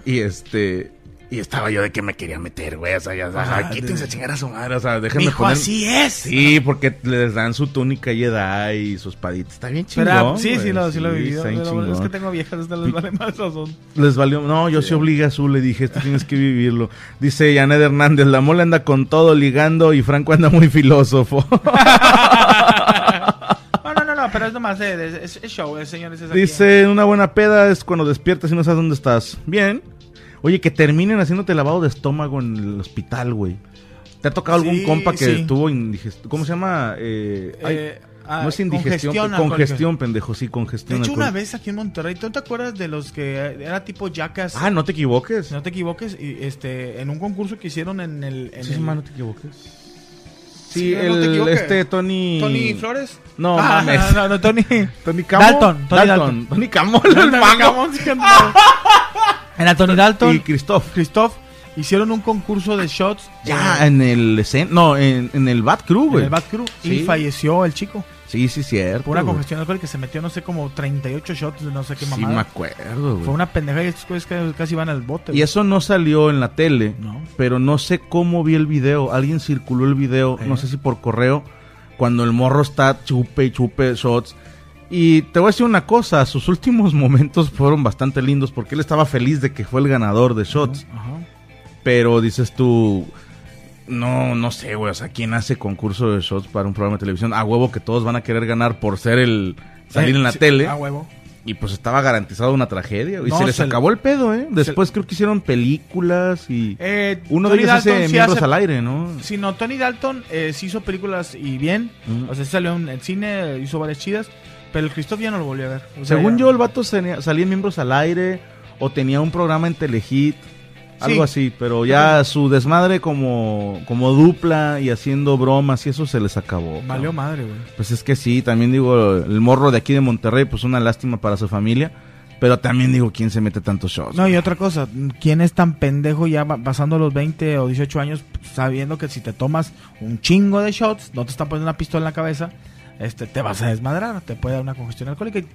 Y, y este. Y estaba yo de que me quería meter, güey. O sea, ya, Ah, quítense a chingar a su madre. O sea, déjenme poner. así es. Sí, porque les dan su túnica Jedi y sus paditas. Está bien chingón. Pero, sí, sí lo, sí lo he vivido. está bien Pero es que tengo viejas, estas les vale más razón. Les valió. No, yo sí, obligué a Azul, le dije, esto tienes que vivirlo. Dice Janet Hernández, la mole anda con todo ligando y Franco anda muy filósofo. Pero es nomás de, de- es, es show, eh, señores. Es aquí. Dice, una buena peda es cuando despiertas y no sabes dónde estás. Bien. Oye, que terminen haciéndote lavado de estómago en el hospital, güey. ¿Te ha tocado algún Sí, compa que sí. tuvo indigestión? ¿Cómo se llama? Eh, Eh, ah, no es indigestión, congestión congestión, pendejo, sí, De congestión. hecho, una vez aquí en Monterrey, ¿tú te acuerdas de los que eh, era tipo Jackass? Ah, no te equivoques. No te equivoques, y, este, en un concurso que hicieron en el... En Sí, el- ma, no te equivoques. Sí, Sí, no te el, este Tony... Tony Flores. No, Ah, mames. no, no, Tony. Tony. Dalton, Tony Dalton. Tony Camo, el no. Era Tony Dalton. Y Christoph. Christoph hicieron un concurso de shots. Ya, en el no, en, en el Bat Crew, en güey. el Bad Crew. Y Sí. falleció el chico. Sí, sí, cierto. Por una congestión alcohólica que se metió, no sé, como 38 shots de no sé qué Sí, mamada. me acuerdo, güey. Fue una pendeja y estos güeyes casi van al bote. Y eso no salió en la tele, No. pero no sé cómo vi el video. Alguien circuló el video, Eh. no sé si por correo, cuando el morro está chupe y chupe shots. Y te voy a decir una cosa, sus últimos momentos fueron bastante lindos porque él estaba feliz de que fue el ganador de shots. Pero dices tú, no, no sé, güey, o sea, ¿quién hace concurso de shots para un programa de televisión? A huevo que todos van a querer ganar por ser el salir en la Sí, tele. A huevo. Y pues estaba garantizado una tragedia. Y No, se les se acabó el pedo, ¿eh? Después creo que hicieron películas y... Eh, Uno Tony de ellos hace Dalton sí miembros hace- al aire, ¿no? Sí, no, Tony Dalton eh, sí hizo películas y bien. O sea, sí salió en el cine, hizo varias chidas. Pero el Christoph ya no lo volvió a ver. O sea, Según ya- yo, el vato salía en miembros al aire o tenía un programa en Telehit, algo así, pero ya su desmadre como, como dupla y haciendo bromas y eso se les acabó. Valió cabrón. madre, güey. Pues es que sí, también digo, el morro de aquí de Monterrey, pues una lástima para su familia, pero también digo, ¿quién se mete tantos shots? No, y otra cosa, ¿quién es tan pendejo ya pasando los 20 o 18 años sabiendo que si te tomas un chingo de shots, no te están poniendo una pistola en la cabeza, este, te vas a desmadrar, te puede dar una congestión alcohólica y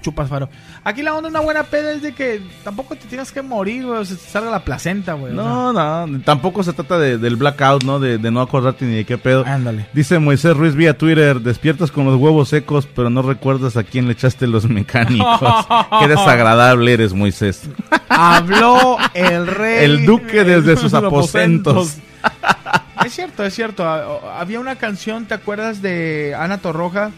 chupas faro. Aquí la onda, una buena peda es de que tampoco te tienes que morir, güey, o sea, te salga la placenta, güey. o No, no, tampoco se trata de- del blackout, ¿no? De, de no acordarte ni de qué pedo. ándale. Dice Moisés Ruiz vía Twitter, despiertas con los huevos secos, pero no recuerdas a quién le echaste los mecánicos. Qué desagradable eres, Moisés. Habló el rey. El duque desde sus aposentos. Es cierto, es cierto. Ah, Había una canción, ¿te acuerdas de Ana Torroja?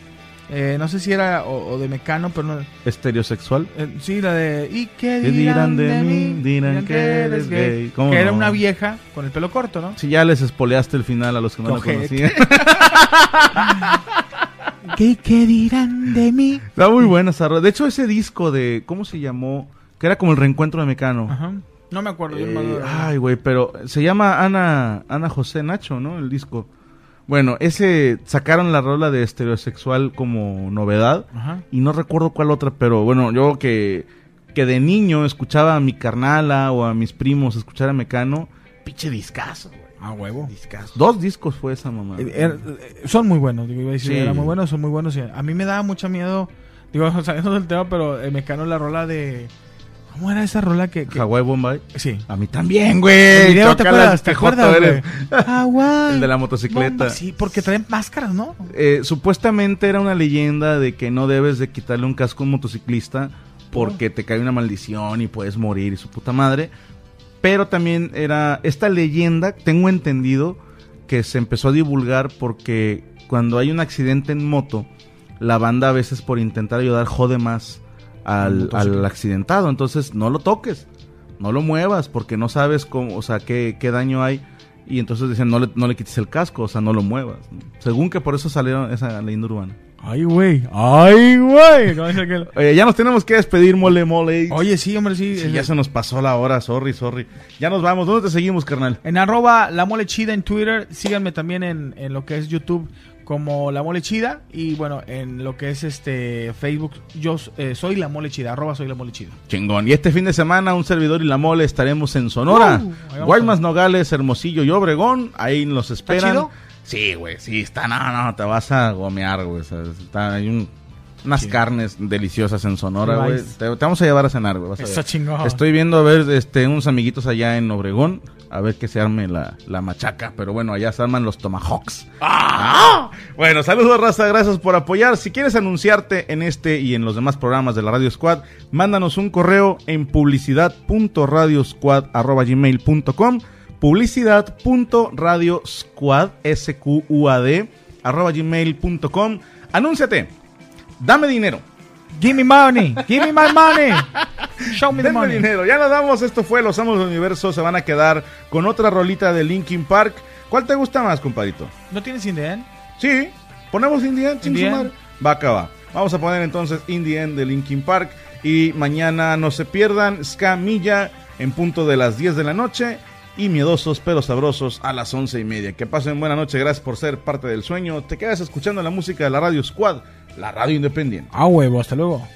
Eh, no sé si era o, o de Mecano, pero no. Estereosexual. eh, sí, la de ¿Y qué ¿Qué dirán, de mí? Dirán que eres gay. ¿Cómo Que era una vieja con el pelo corto, ¿no? Si ya les espoleaste el final a los que no lo Cojete. conocían. ¿Qué, qué dirán de mí? Está muy buena esa. De hecho, ese disco de. ¿Cómo se llamó? Que era como el reencuentro de Mecano. Ajá. No me acuerdo. yo no me Eh, acuerdo. ay, güey, pero se llama Ana, Ana José Nacho, ¿no? El disco. Bueno, ese sacaron la rola de estereosexual como novedad Ajá. y no recuerdo cuál otra, pero bueno, yo que, que de niño escuchaba a mi carnala o a mis primos escuchar a Mecano, pinche discazo, güey. A huevo. Discazo. Dos discos fue esa mamá. Eh, er- son muy buenos, digo, iba a decir, Sí. eran muy buenos, son muy buenos. A mí me daba mucho miedo, digo, saliendo del tema, pero eh, Mecano la rola de... ¿Cómo era esa rola que...? que- Hawaii Bombay. Sí. A mí también, güey. ¿te acuerdas? ¿Te acuerdas, güey? Hawái. El de la motocicleta. Sí, porque traen máscaras, ¿no? Eh, supuestamente era una leyenda de que no debes de quitarle un casco a un motociclista porque te cae una maldición y puedes morir y su puta madre. Pero también era esta leyenda, tengo entendido, que se empezó a divulgar porque cuando hay un accidente en moto, la banda a veces por intentar ayudar jode más al, al accidentado. Entonces no lo toques, no lo muevas porque no sabes cómo, o sea, qué, qué daño hay. Y entonces decían, no le, no le quites el casco, o sea, no lo muevas. ¿no? Según que por eso salieron esa leyenda urbana. Ay, güey. Ay, güey. Oye, ya nos tenemos que despedir, mole, mole. Oye, sí, hombre, sí. Sí, ya se nos pasó la hora, sorry, sorry. Ya nos vamos, ¿dónde te seguimos, carnal? En arroba la mole chida en Twitter. Síganme también en, en lo que es YouTube como la mole chida. Y bueno, en lo que es este Facebook, yo eh, soy la mole chida. Arroba soy la mole chida. Chingón. Y este fin de semana, un servidor y la mole estaremos en Sonora. Uh, Guaymas, Nogales, Hermosillo y Obregón. Ahí nos esperan. chido? Sí, güey, sí, está, no, no, te vas a gomear, güey. está, hay un- unas carnes deliciosas en Sonora, güey. Te, te vamos a llevar a cenar, güey. Está chingón. Estoy viendo a ver este, unos amiguitos allá en Obregón. A ver que se arme la, la machaca. Pero bueno, allá se arman los tomahawks. ¡Ah! Bueno, saludos, raza. Gracias por apoyar. Si quieres anunciarte en este y en los demás programas de la Radio Squad, mándanos un correo en publicidad.radiosquad.gmail.com publicidad.radiosquad S-Q-U-A-D arroba gmail.com Anúnciate. Dame dinero. Give me money. Give me my money. Show me the Denme money. dinero. Ya nos damos. Esto fue Los Amos del Universo. Se van a quedar con otra rolita de Linkin Park. ¿Cuál te gusta más, compadrito? ¿No tienes idea? Sí. Ponemos Indie End, chin Indie su End. madre. Va acá va. Vamos a poner entonces Indie End de Linkin Park. Y mañana no se pierdan Ska Milla en punto de las 10 de la noche. Y miedosos pero sabrosos a las once y media. Que pasen buena noche. Gracias por ser parte del sueño. Te quedas escuchando la música de la Radio Squad, la radio independiente. Ah, huevo. Hasta luego.